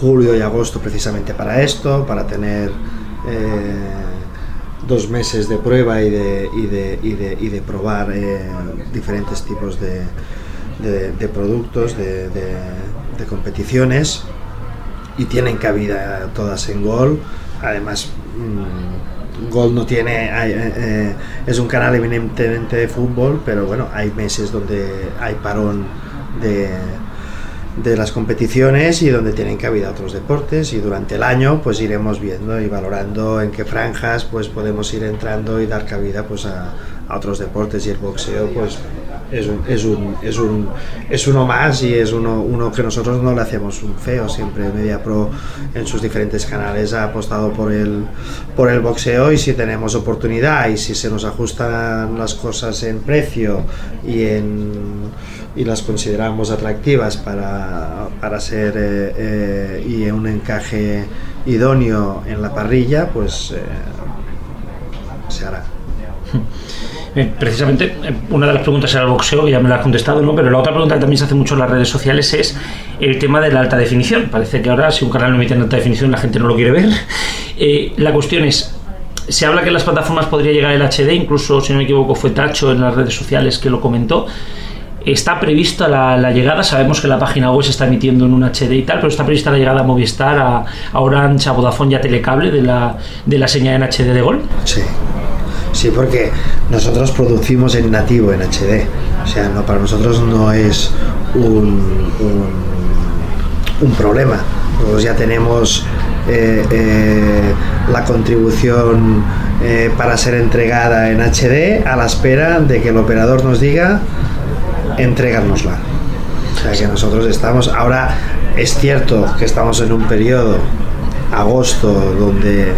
julio y agosto precisamente para esto, para tener eh, dos meses de prueba y de, y de, y de, y de probar eh, diferentes tipos de, productos, de, competiciones y tienen cabida todas en Gol. Además, mmm, Gol no tiene, hay, eh, es un canal eminentemente de fútbol, pero bueno, hay meses donde hay parón de, de las competiciones y donde tienen cabida otros deportes y durante el año pues iremos viendo y valorando en qué franjas pues podemos ir entrando y dar cabida pues a, a otros deportes y el boxeo pues es un, es un, es un es uno más y es uno, uno que nosotros no le hacemos un feo. Siempre Media Pro en sus diferentes canales ha apostado por el por el boxeo y si tenemos oportunidad y si se nos ajustan las cosas en precio y en y las consideramos atractivas para, para ser eh, eh, y un encaje idóneo en la parrilla pues eh, se hará Eh, precisamente, eh, una de las preguntas era el boxeo, que ya me la has contestado, ¿no? Pero la otra pregunta que también se hace mucho en las redes sociales es el tema de la alta definición. Parece que ahora, si un canal no emite en alta definición, la gente no lo quiere ver. Eh, la cuestión es. Se habla que en las plataformas podría llegar el HD, incluso, si no me equivoco, fue Tacho en las redes sociales que lo comentó. Está prevista la, llegada, sabemos que la página web se está emitiendo en un HD y tal, pero está prevista la llegada a Movistar, a, a Orange, a Vodafone y a Telecable de la, de la señal en HD de gol. Sí. Sí, porque nosotros producimos en nativo, en HD. O sea, no, para nosotros no es un, un, problema. Nosotros ya tenemos eh, eh, la contribución eh, para ser entregada en HD a la espera de que el operador nos diga entregárnosla. O sea que nosotros estamos, ahora es cierto que estamos en un periodo, agosto, donde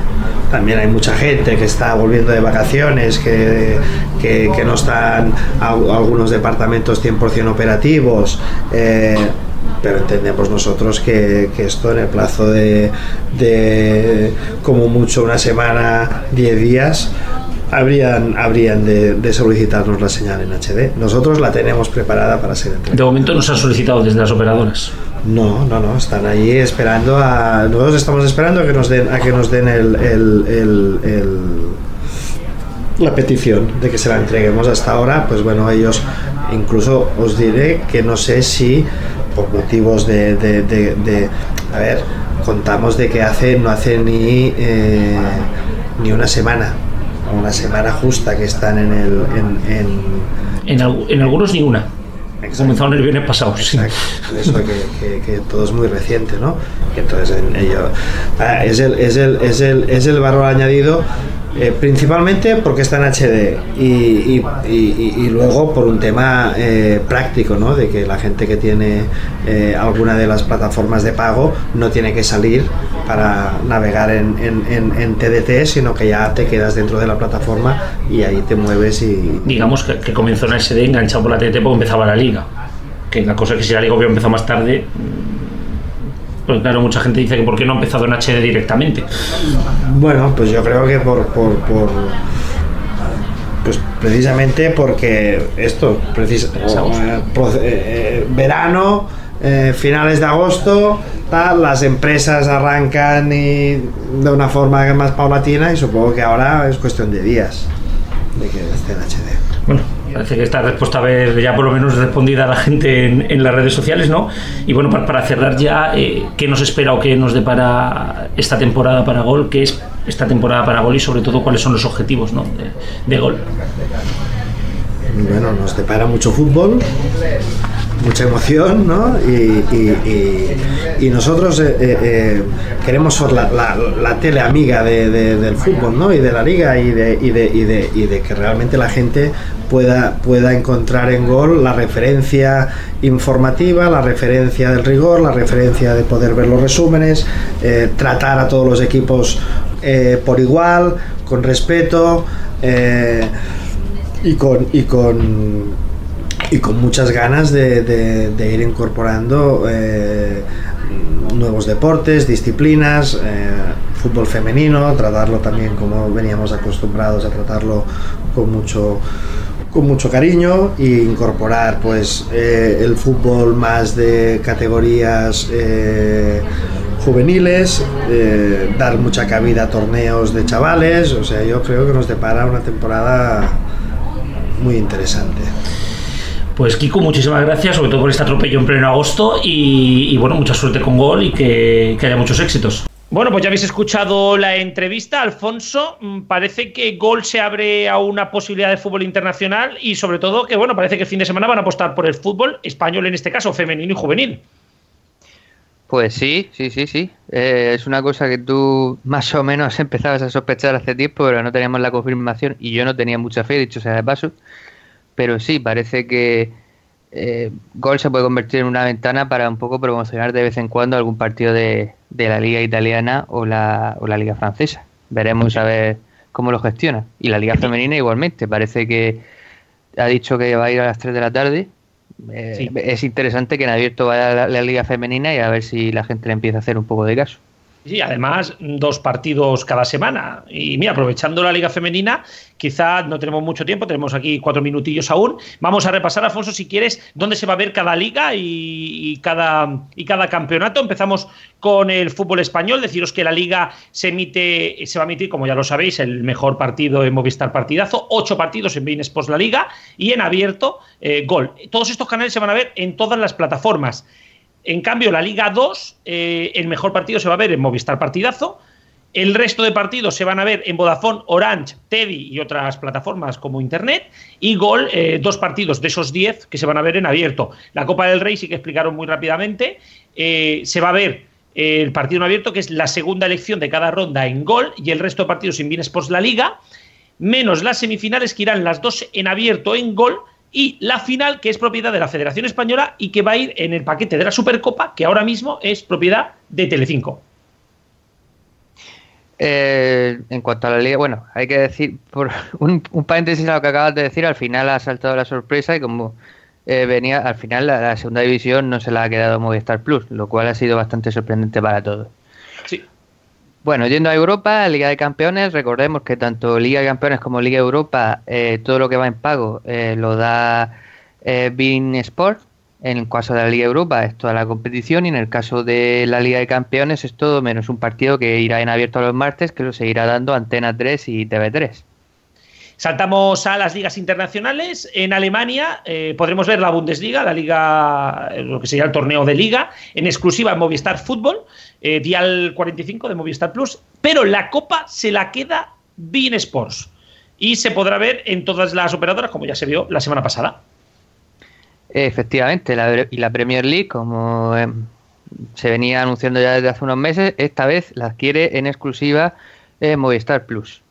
también hay mucha gente que está volviendo de vacaciones, que, que, que no están a, algunos departamentos 100% operativos. Eh, pero entendemos nosotros que, que, esto en el plazo de, de como mucho una semana, 10 días, habrían, habrían de, de, solicitarnos la señal en HD. Nosotros la tenemos preparada para ser entregada. De momento nos han solicitado desde las operadoras. No, no, no, están ahí esperando a. Nosotros estamos esperando a que nos den, a que nos den el, el, el, la petición de que se la entreguemos hasta ahora, pues bueno, ellos incluso os diré que no sé si por motivos de, de, de, de a ver, contamos de que hace, no hace ni, eh, ni una semana, una semana justa que están en el... En, en, en, en algunos ni una. Comenzaron el viernes pasado. Exacto. Sí. Eso que, que, que, todo es muy reciente, ¿no? Y entonces ello, ah, es, el, es, el, es, el, es el valor añadido eh, principalmente porque está en HD y, luego por un tema eh, práctico, ¿no? de que la gente que tiene eh, alguna de las plataformas de pago no tiene que salir para navegar en, en, en, en, TDT, sino que ya te quedas dentro de la plataforma y ahí te mueves y... Digamos que, que comenzó en HD enganchado por la TDT porque empezaba la liga. Que la cosa es que si la liga hubiera empezado más tarde, pues claro, mucha gente dice que por qué no ha empezado en HD directamente. Bueno, pues yo creo que por, por, por pues precisamente porque esto, precis eh, eh, verano, eh, finales de agosto, tal, las empresas arrancan y de una forma más paulatina y supongo que ahora es cuestión de días de que esté en HD. Bueno, parece que esta respuesta a ver ya por lo menos respondida a la gente en, las redes sociales, ¿no? Y bueno, para, cerrar ya, eh, ¿qué nos espera o qué nos depara esta temporada para Gol? ¿Qué es esta temporada para Gol y sobre todo cuáles son los objetivos ¿no? de, Gol? Bueno, nos depara mucho fútbol, mucha emoción, ¿no? Y, nosotros eh, eh, eh, queremos ser la, la, tele amiga del fútbol, ¿no? Y de la liga y de, y de, y de, que realmente la gente pueda, pueda encontrar en gol la referencia informativa, la referencia del rigor, la referencia de poder ver los resúmenes, tratar a todos los equipos por igual, con respeto y con, y con y con muchas ganas de, ir incorporando eh, nuevos deportes, disciplinas, eh, fútbol femenino, tratarlo también como veníamos acostumbrados a tratarlo con mucho con mucho cariño e incorporar pues eh, el fútbol más de categorías juveniles, dar mucha cabida a torneos de chavales, o sea, yo creo que nos depara una temporada muy interesante. Pues Kiko, muchísimas gracias, sobre todo por este atropello en pleno agosto y, bueno, mucha suerte con Gol y que, haya muchos éxitos. Bueno, pues ya habéis escuchado la entrevista, Alfonso. Mm, parece que Gol se abre a una posibilidad de fútbol internacional y sobre todo que, bueno, parece que el fin de semana van a apostar por el fútbol español, en este caso, femenino y juvenil. Pues sí, sí, sí, sí. Eh, es una cosa que tú más o menos empezabas a sospechar hace tiempo, pero no teníamos la confirmación y yo no tenía mucha fe, dicho sea de paso pero sí, parece que eh, Gol se puede convertir en una ventana para un poco promocionar de vez en cuando algún partido de, la Liga Italiana o la, o la Liga Francesa. Veremos a ver cómo lo gestiona. Y la Liga Femenina igualmente, parece que ha dicho que va a ir a las 3 de la tarde. Eh, es interesante que en abierto vaya la, la Liga Femenina y a ver si la gente le empieza a hacer un poco de caso. Sí, además, dos partidos cada semana. Y mira, aprovechando la Liga Femenina, quizá no tenemos mucho tiempo, tenemos aquí cuatro minutillos aún. Vamos a repasar, Alfonso, si quieres, dónde se va a ver cada liga y, cada, y cada campeonato. Empezamos con el fútbol español. Deciros que la liga se emite, se va a emitir, como ya lo sabéis, el mejor partido en Movistar Partidazo, ocho partidos en Bein Sports La Liga y en abierto, eh, Gol. Todos estos canales se van a ver en todas las plataformas. En cambio, la Liga 2, eh, el mejor partido se va a ver en Movistar Partidazo. El resto de partidos se van a ver en Vodafone, Orange, Teddy y otras plataformas como Internet. Y Gol, eh, dos partidos de esos 10 que se van a ver en abierto. La Copa del Rey sí que explicaron muy rápidamente. Eh, se va a ver el partido en abierto, que es la segunda elección de cada ronda en Gol, y el resto de partidos en Bien Sports La Liga, menos las semifinales que irán las dos en abierto en Gol y la final, que es propiedad de la Federación Española y que va a ir en el paquete de la Supercopa, que ahora mismo es propiedad de Telecinco. Eh, en cuanto a la liga, bueno, hay que decir, por un, paréntesis a lo que acabas de decir, al final ha saltado la sorpresa y como eh, venía, al final la, la, segunda división no se la ha quedado Movistar Plus, lo cual ha sido bastante sorprendente para todos. Sí. Bueno, yendo a Europa, Liga de Campeones, recordemos que tanto Liga de Campeones como Liga Europa, eh, todo lo que va en pago eh, lo da eh, Sport. En el caso de la Liga Europa es toda la competición y en el caso de la Liga de Campeones es todo menos un partido que irá en abierto los martes que lo seguirá dando Antena 3 y TV3. Saltamos a las ligas internacionales. En Alemania eh, podremos ver la Bundesliga, la liga, lo que sería el torneo de liga, en exclusiva en Movistar Fútbol, eh, Dial 45 de Movistar Plus, pero la copa se la queda Bein Sports y se podrá ver en todas las operadoras, como ya se vio la semana pasada. Efectivamente, y la Premier League, como eh, se venía anunciando ya desde hace unos meses, esta vez la adquiere en exclusiva Movistar Plus.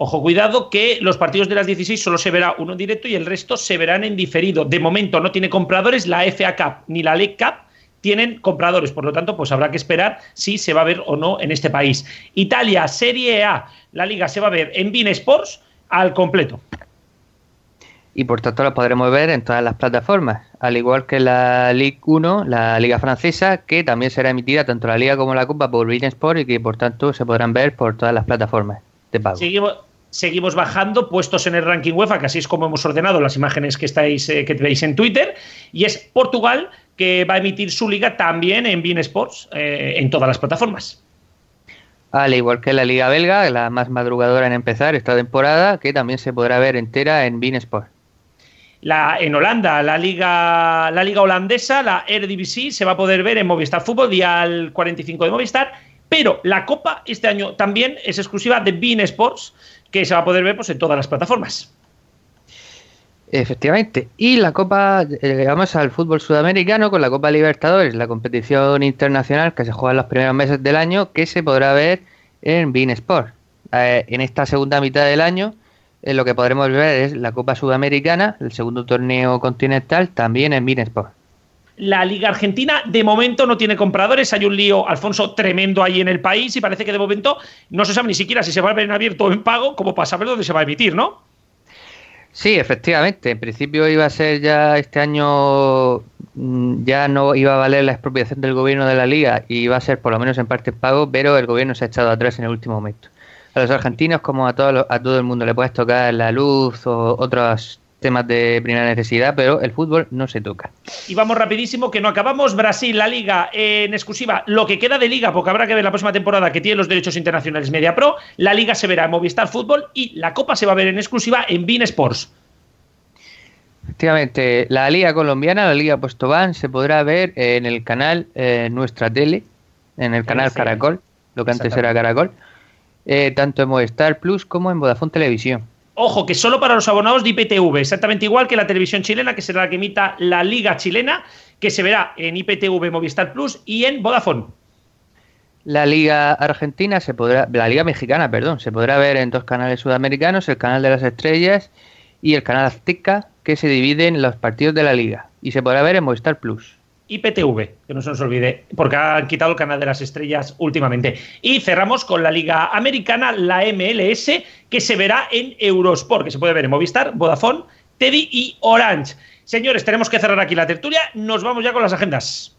Ojo, cuidado que los partidos de las 16 solo se verá uno en directo y el resto se verán en diferido. De momento no tiene compradores, la FA Cup ni la League Cup tienen compradores, por lo tanto, pues habrá que esperar si se va a ver o no en este país. Italia, Serie A, la liga se va a ver en Bean Sports al completo. Y por tanto la podremos ver en todas las plataformas, al igual que la Ligue 1, la Liga Francesa, que también será emitida tanto la Liga como la Copa por Bean Sports y que por tanto se podrán ver por todas las plataformas de pago. Seguimos, seguimos bajando, puestos en el ranking UEFA, que así es como hemos ordenado las imágenes que estáis eh, que veis en Twitter, y es Portugal que va a emitir su liga también en Bean Sports eh, en todas las plataformas. Al igual que la liga belga, la más madrugadora en empezar esta temporada, que también se podrá ver entera en Bean Sports. La, en Holanda, la liga, la liga holandesa, la Eredivisie, se va a poder ver en Movistar Fútbol, día 45 de Movistar. Pero la Copa este año también es exclusiva de Bean Sports, que se va a poder ver pues, en todas las plataformas. Efectivamente. Y la Copa, eh, llegamos al fútbol sudamericano con la Copa Libertadores, la competición internacional que se juega en los primeros meses del año, que se podrá ver en Bean Sport. Eh, en esta segunda mitad del año, eh, lo que podremos ver es la Copa Sudamericana, el segundo torneo continental, también en Bean Sport. La Liga Argentina de momento no tiene compradores. Hay un lío, Alfonso, tremendo ahí en el país y parece que de momento no se sabe ni siquiera si se va a ver en abierto o en pago, como para saber dónde se va a emitir, ¿no? Sí, efectivamente. En principio iba a ser ya este año, mm, ya no iba a valer la expropiación del gobierno de la liga y iba a ser por lo menos en parte pago, pero el gobierno se ha echado atrás en el último momento. A los argentinos, como a todo, a todo el mundo, le puedes tocar la luz o otros temas de primera necesidad, pero el fútbol no se toca. Y vamos rapidísimo, que no acabamos. Brasil, la liga en exclusiva, lo que queda de liga, porque habrá que ver la próxima temporada que tiene los derechos internacionales Media Pro. La liga se verá en Movistar Fútbol y la copa se va a ver en exclusiva en Bean Sports. Efectivamente, la liga colombiana, la liga Postobán, se podrá ver en el canal eh, Nuestra Tele, en el canal Caracol, lo que antes era Caracol, eh, tanto en Movistar Plus como en Vodafone Televisión. Ojo, que solo para los abonados de IPTV, exactamente igual que la televisión chilena, que será la que emita la Liga Chilena, que se verá en IPTV Movistar Plus y en Vodafone. La Liga Argentina se podrá, la Liga Mexicana, perdón, se podrá ver en dos canales sudamericanos, el canal de las estrellas y el canal Azteca, que se dividen los partidos de la liga. Y se podrá ver en Movistar Plus. IPTV, que no se nos olvide, porque han quitado el canal de las estrellas últimamente. Y cerramos con la Liga Americana, la MLS, que se verá en Eurosport, que se puede ver en Movistar, Vodafone, Teddy y Orange. Señores, tenemos que cerrar aquí la tertulia. Nos vamos ya con las agendas.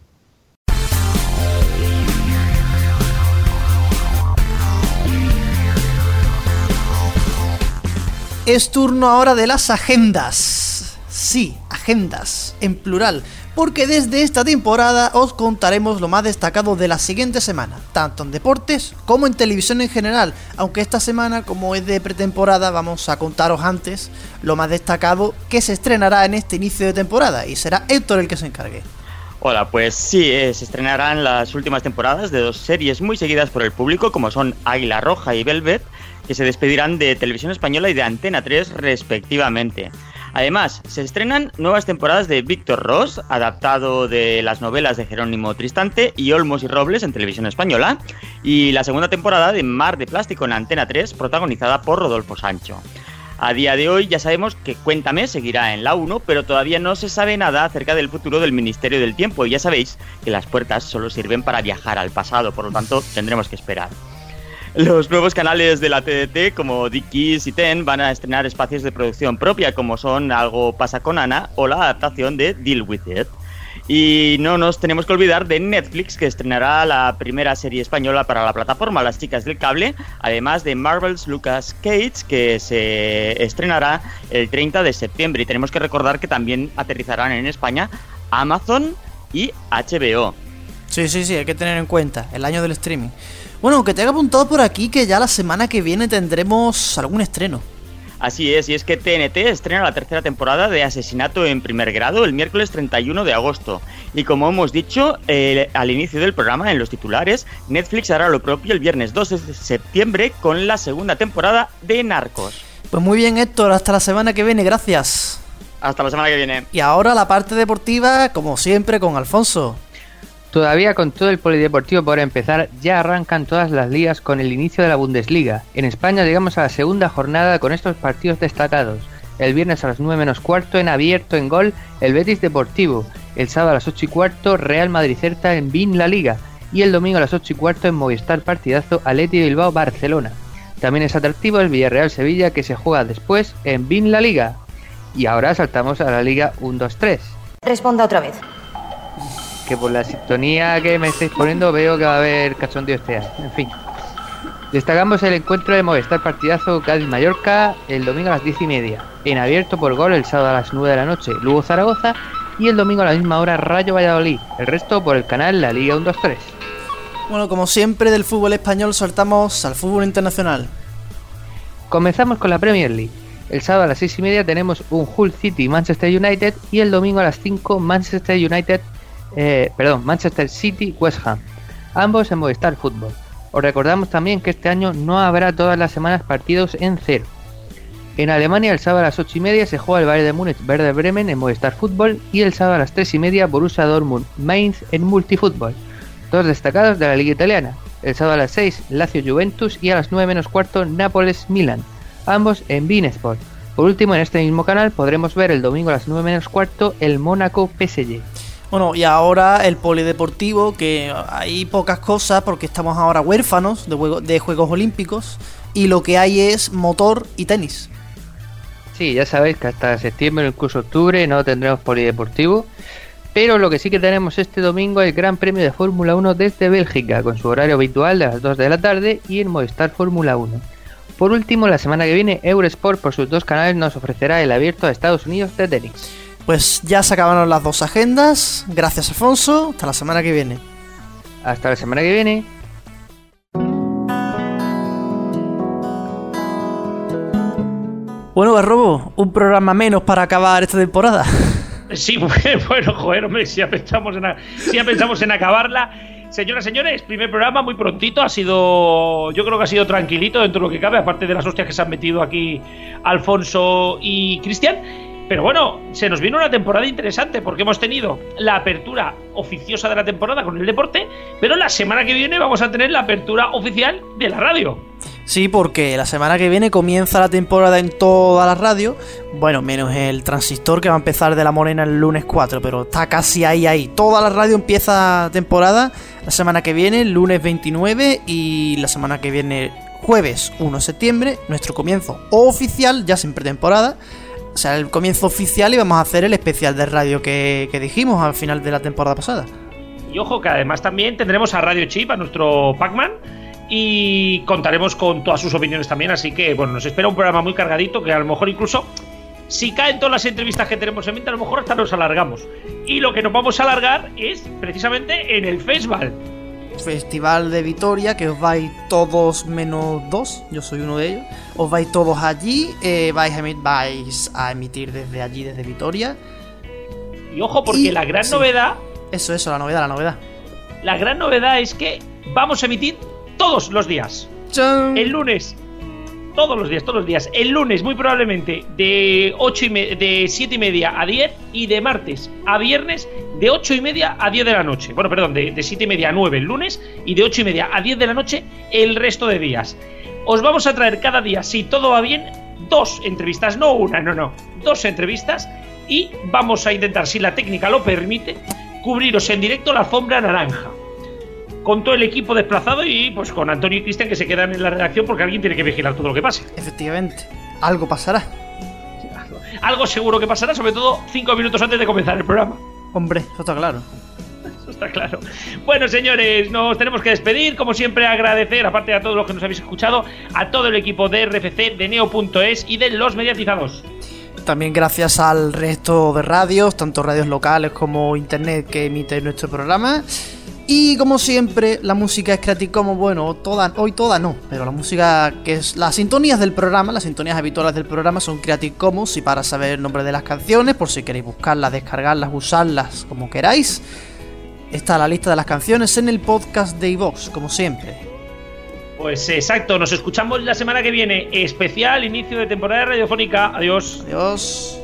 Es turno ahora de las agendas. Sí, agendas, en plural porque desde esta temporada os contaremos lo más destacado de la siguiente semana, tanto en deportes como en televisión en general, aunque esta semana, como es de pretemporada, vamos a contaros antes lo más destacado que se estrenará en este inicio de temporada, y será Héctor el que se encargue. Hola, pues sí, eh, se estrenarán las últimas temporadas de dos series muy seguidas por el público, como son Águila Roja y Velvet, que se despedirán de Televisión Española y de Antena 3 respectivamente. Además, se estrenan nuevas temporadas de Víctor Ross, adaptado de las novelas de Jerónimo Tristante y Olmos y Robles en televisión española, y la segunda temporada de Mar de Plástico en Antena 3, protagonizada por Rodolfo Sancho. A día de hoy ya sabemos que Cuéntame seguirá en la 1, pero todavía no se sabe nada acerca del futuro del Ministerio del Tiempo y ya sabéis que las puertas solo sirven para viajar al pasado, por lo tanto tendremos que esperar. Los nuevos canales de la TDT, como Dickies y Ten, van a estrenar espacios de producción propia, como son Algo pasa con Ana o la adaptación de Deal With It. Y no nos tenemos que olvidar de Netflix, que estrenará la primera serie española para la plataforma Las Chicas del Cable, además de Marvel's Lucas Cage, que se estrenará el 30 de septiembre. Y tenemos que recordar que también aterrizarán en España Amazon y HBO. Sí, sí, sí, hay que tener en cuenta el año del streaming. Bueno, que te haya apuntado por aquí que ya la semana que viene tendremos algún estreno. Así es, y es que TNT estrena la tercera temporada de Asesinato en primer grado el miércoles 31 de agosto. Y como hemos dicho al inicio del programa, en los titulares, Netflix hará lo propio el viernes 2 de septiembre con la segunda temporada de Narcos. Pues muy bien, Héctor, hasta la semana que viene, gracias. Hasta la semana que viene. Y ahora la parte deportiva, como siempre, con Alfonso. Todavía con todo el polideportivo por empezar, ya arrancan todas las ligas con el inicio de la Bundesliga. En España llegamos a la segunda jornada con estos partidos destacados. El viernes a las 9 menos cuarto en abierto en gol el Betis Deportivo. El sábado a las 8 y cuarto Real Madrid Certa en BIN La Liga. Y el domingo a las 8 y cuarto en Movistar Partidazo Aleti Bilbao Barcelona. También es atractivo el Villarreal Sevilla que se juega después en BIN La Liga. Y ahora saltamos a la Liga 1-2-3. Responda otra vez que por la sintonía que me estáis poniendo veo que va a haber cachondeo este año. En fin. Destacamos el encuentro de Movistar Partidazo Cádiz-Mallorca el domingo a las 10 y media. En abierto por gol el sábado a las 9 de la noche Lugo-Zaragoza y el domingo a la misma hora Rayo Valladolid. El resto por el canal La Liga 1-2-3. Bueno, como siempre del fútbol español saltamos al fútbol internacional. Comenzamos con la Premier League. El sábado a las 6 y media tenemos un Hull City Manchester United y el domingo a las 5 Manchester United, eh, perdón, Manchester City West Ham. Ambos en Movistar Fútbol. Os recordamos también que este año no habrá todas las semanas partidos en cero. En Alemania el sábado a las 8 y media se juega el Bayern de Múnich Verde Bremen en Movistar Fútbol y el sábado a las 3 y media Borussia Dortmund Mainz en Multifútbol. Dos destacados de la liga italiana. El sábado a las 6 Lazio Juventus y a las 9 menos cuarto Nápoles Milan. Ambos en Beansport. Por último en este mismo canal podremos ver el domingo a las 9 menos cuarto el Mónaco PSG. Bueno, y ahora el polideportivo, que hay pocas cosas porque estamos ahora huérfanos de, juego- de Juegos Olímpicos y lo que hay es motor y tenis. Sí, ya sabéis que hasta septiembre, incluso octubre, no tendremos polideportivo. Pero lo que sí que tenemos este domingo el Gran Premio de Fórmula 1 desde Bélgica, con su horario habitual de las 2 de la tarde y en Movistar Fórmula 1. Por último, la semana que viene, Eurosport por sus dos canales nos ofrecerá el abierto a Estados Unidos de tenis. Pues ya se acabaron las dos agendas. Gracias, Alfonso. Hasta la semana que viene. Hasta la semana que viene. Bueno, Garrobo, un programa menos para acabar esta temporada. Sí, bueno, joder, hombre, si ya pensamos en, si ya pensamos en acabarla. Señoras, señores, primer programa muy prontito. Ha sido, yo creo que ha sido tranquilito dentro de lo que cabe, aparte de las hostias que se han metido aquí Alfonso y Cristian. Pero bueno, se nos viene una temporada interesante porque hemos tenido la apertura oficiosa de la temporada con el deporte, pero la semana que viene vamos a tener la apertura oficial de la radio. Sí, porque la semana que viene comienza la temporada en toda la radio. Bueno, menos el transistor que va a empezar de la morena el lunes 4, pero está casi ahí, ahí. Toda la radio empieza temporada la semana que viene, lunes 29, y la semana que viene, jueves 1 de septiembre, nuestro comienzo oficial, ya sin pretemporada. O sea, el comienzo oficial y vamos a hacer el especial de radio que, que dijimos al final de la temporada pasada. Y ojo que además también tendremos a Radio Chip, a nuestro Pac-Man, y contaremos con todas sus opiniones también. Así que, bueno, nos espera un programa muy cargadito que a lo mejor incluso, si caen todas las entrevistas que tenemos en mente, a lo mejor hasta nos alargamos. Y lo que nos vamos a alargar es precisamente en el festival. Festival de Vitoria, que os vais todos menos dos, yo soy uno de ellos. Os vais todos allí, eh, vais, a emi- vais a emitir desde allí, desde Vitoria. Y ojo, porque Y- la gran sí. novedad, Eso, eso, la novedad, la novedad. la gran novedad es que vamos a emitir todos los días. ¡Chan! El lunes. Todos los días, todos los días. El lunes, muy probablemente, de 8 y de 7 y media a 10. Y de martes a viernes, de 8 y media a 10 de la noche. Bueno, perdón, de, de 7 y media a 9 el lunes. Y de 8 y media a 10 de la noche el resto de días. Os vamos a traer cada día, si todo va bien, dos entrevistas. No una, no, no. Dos entrevistas. Y vamos a intentar, si la técnica lo permite, cubriros en directo la alfombra naranja con todo el equipo desplazado y pues con Antonio y Cristian que se quedan en la redacción porque alguien tiene que vigilar todo lo que pase. Efectivamente, algo pasará. Algo seguro que pasará, sobre todo cinco minutos antes de comenzar el programa. Hombre, eso está claro. Eso está claro. Bueno, señores, nos tenemos que despedir. Como siempre, agradecer, aparte a todos los que nos habéis escuchado, a todo el equipo de RFC, de Neo.es y de los mediatizados. También gracias al resto de radios, tanto radios locales como internet que emite nuestro programa. Y como siempre, la música es Creative Commons, bueno, toda, hoy toda no, pero la música que es las sintonías del programa, las sintonías habituales del programa son Creative Commons y para saber el nombre de las canciones, por si queréis buscarlas, descargarlas, usarlas como queráis, está la lista de las canciones en el podcast de iVox, como siempre. Pues exacto, nos escuchamos la semana que viene. Especial inicio de temporada radiofónica. Adiós. Adiós.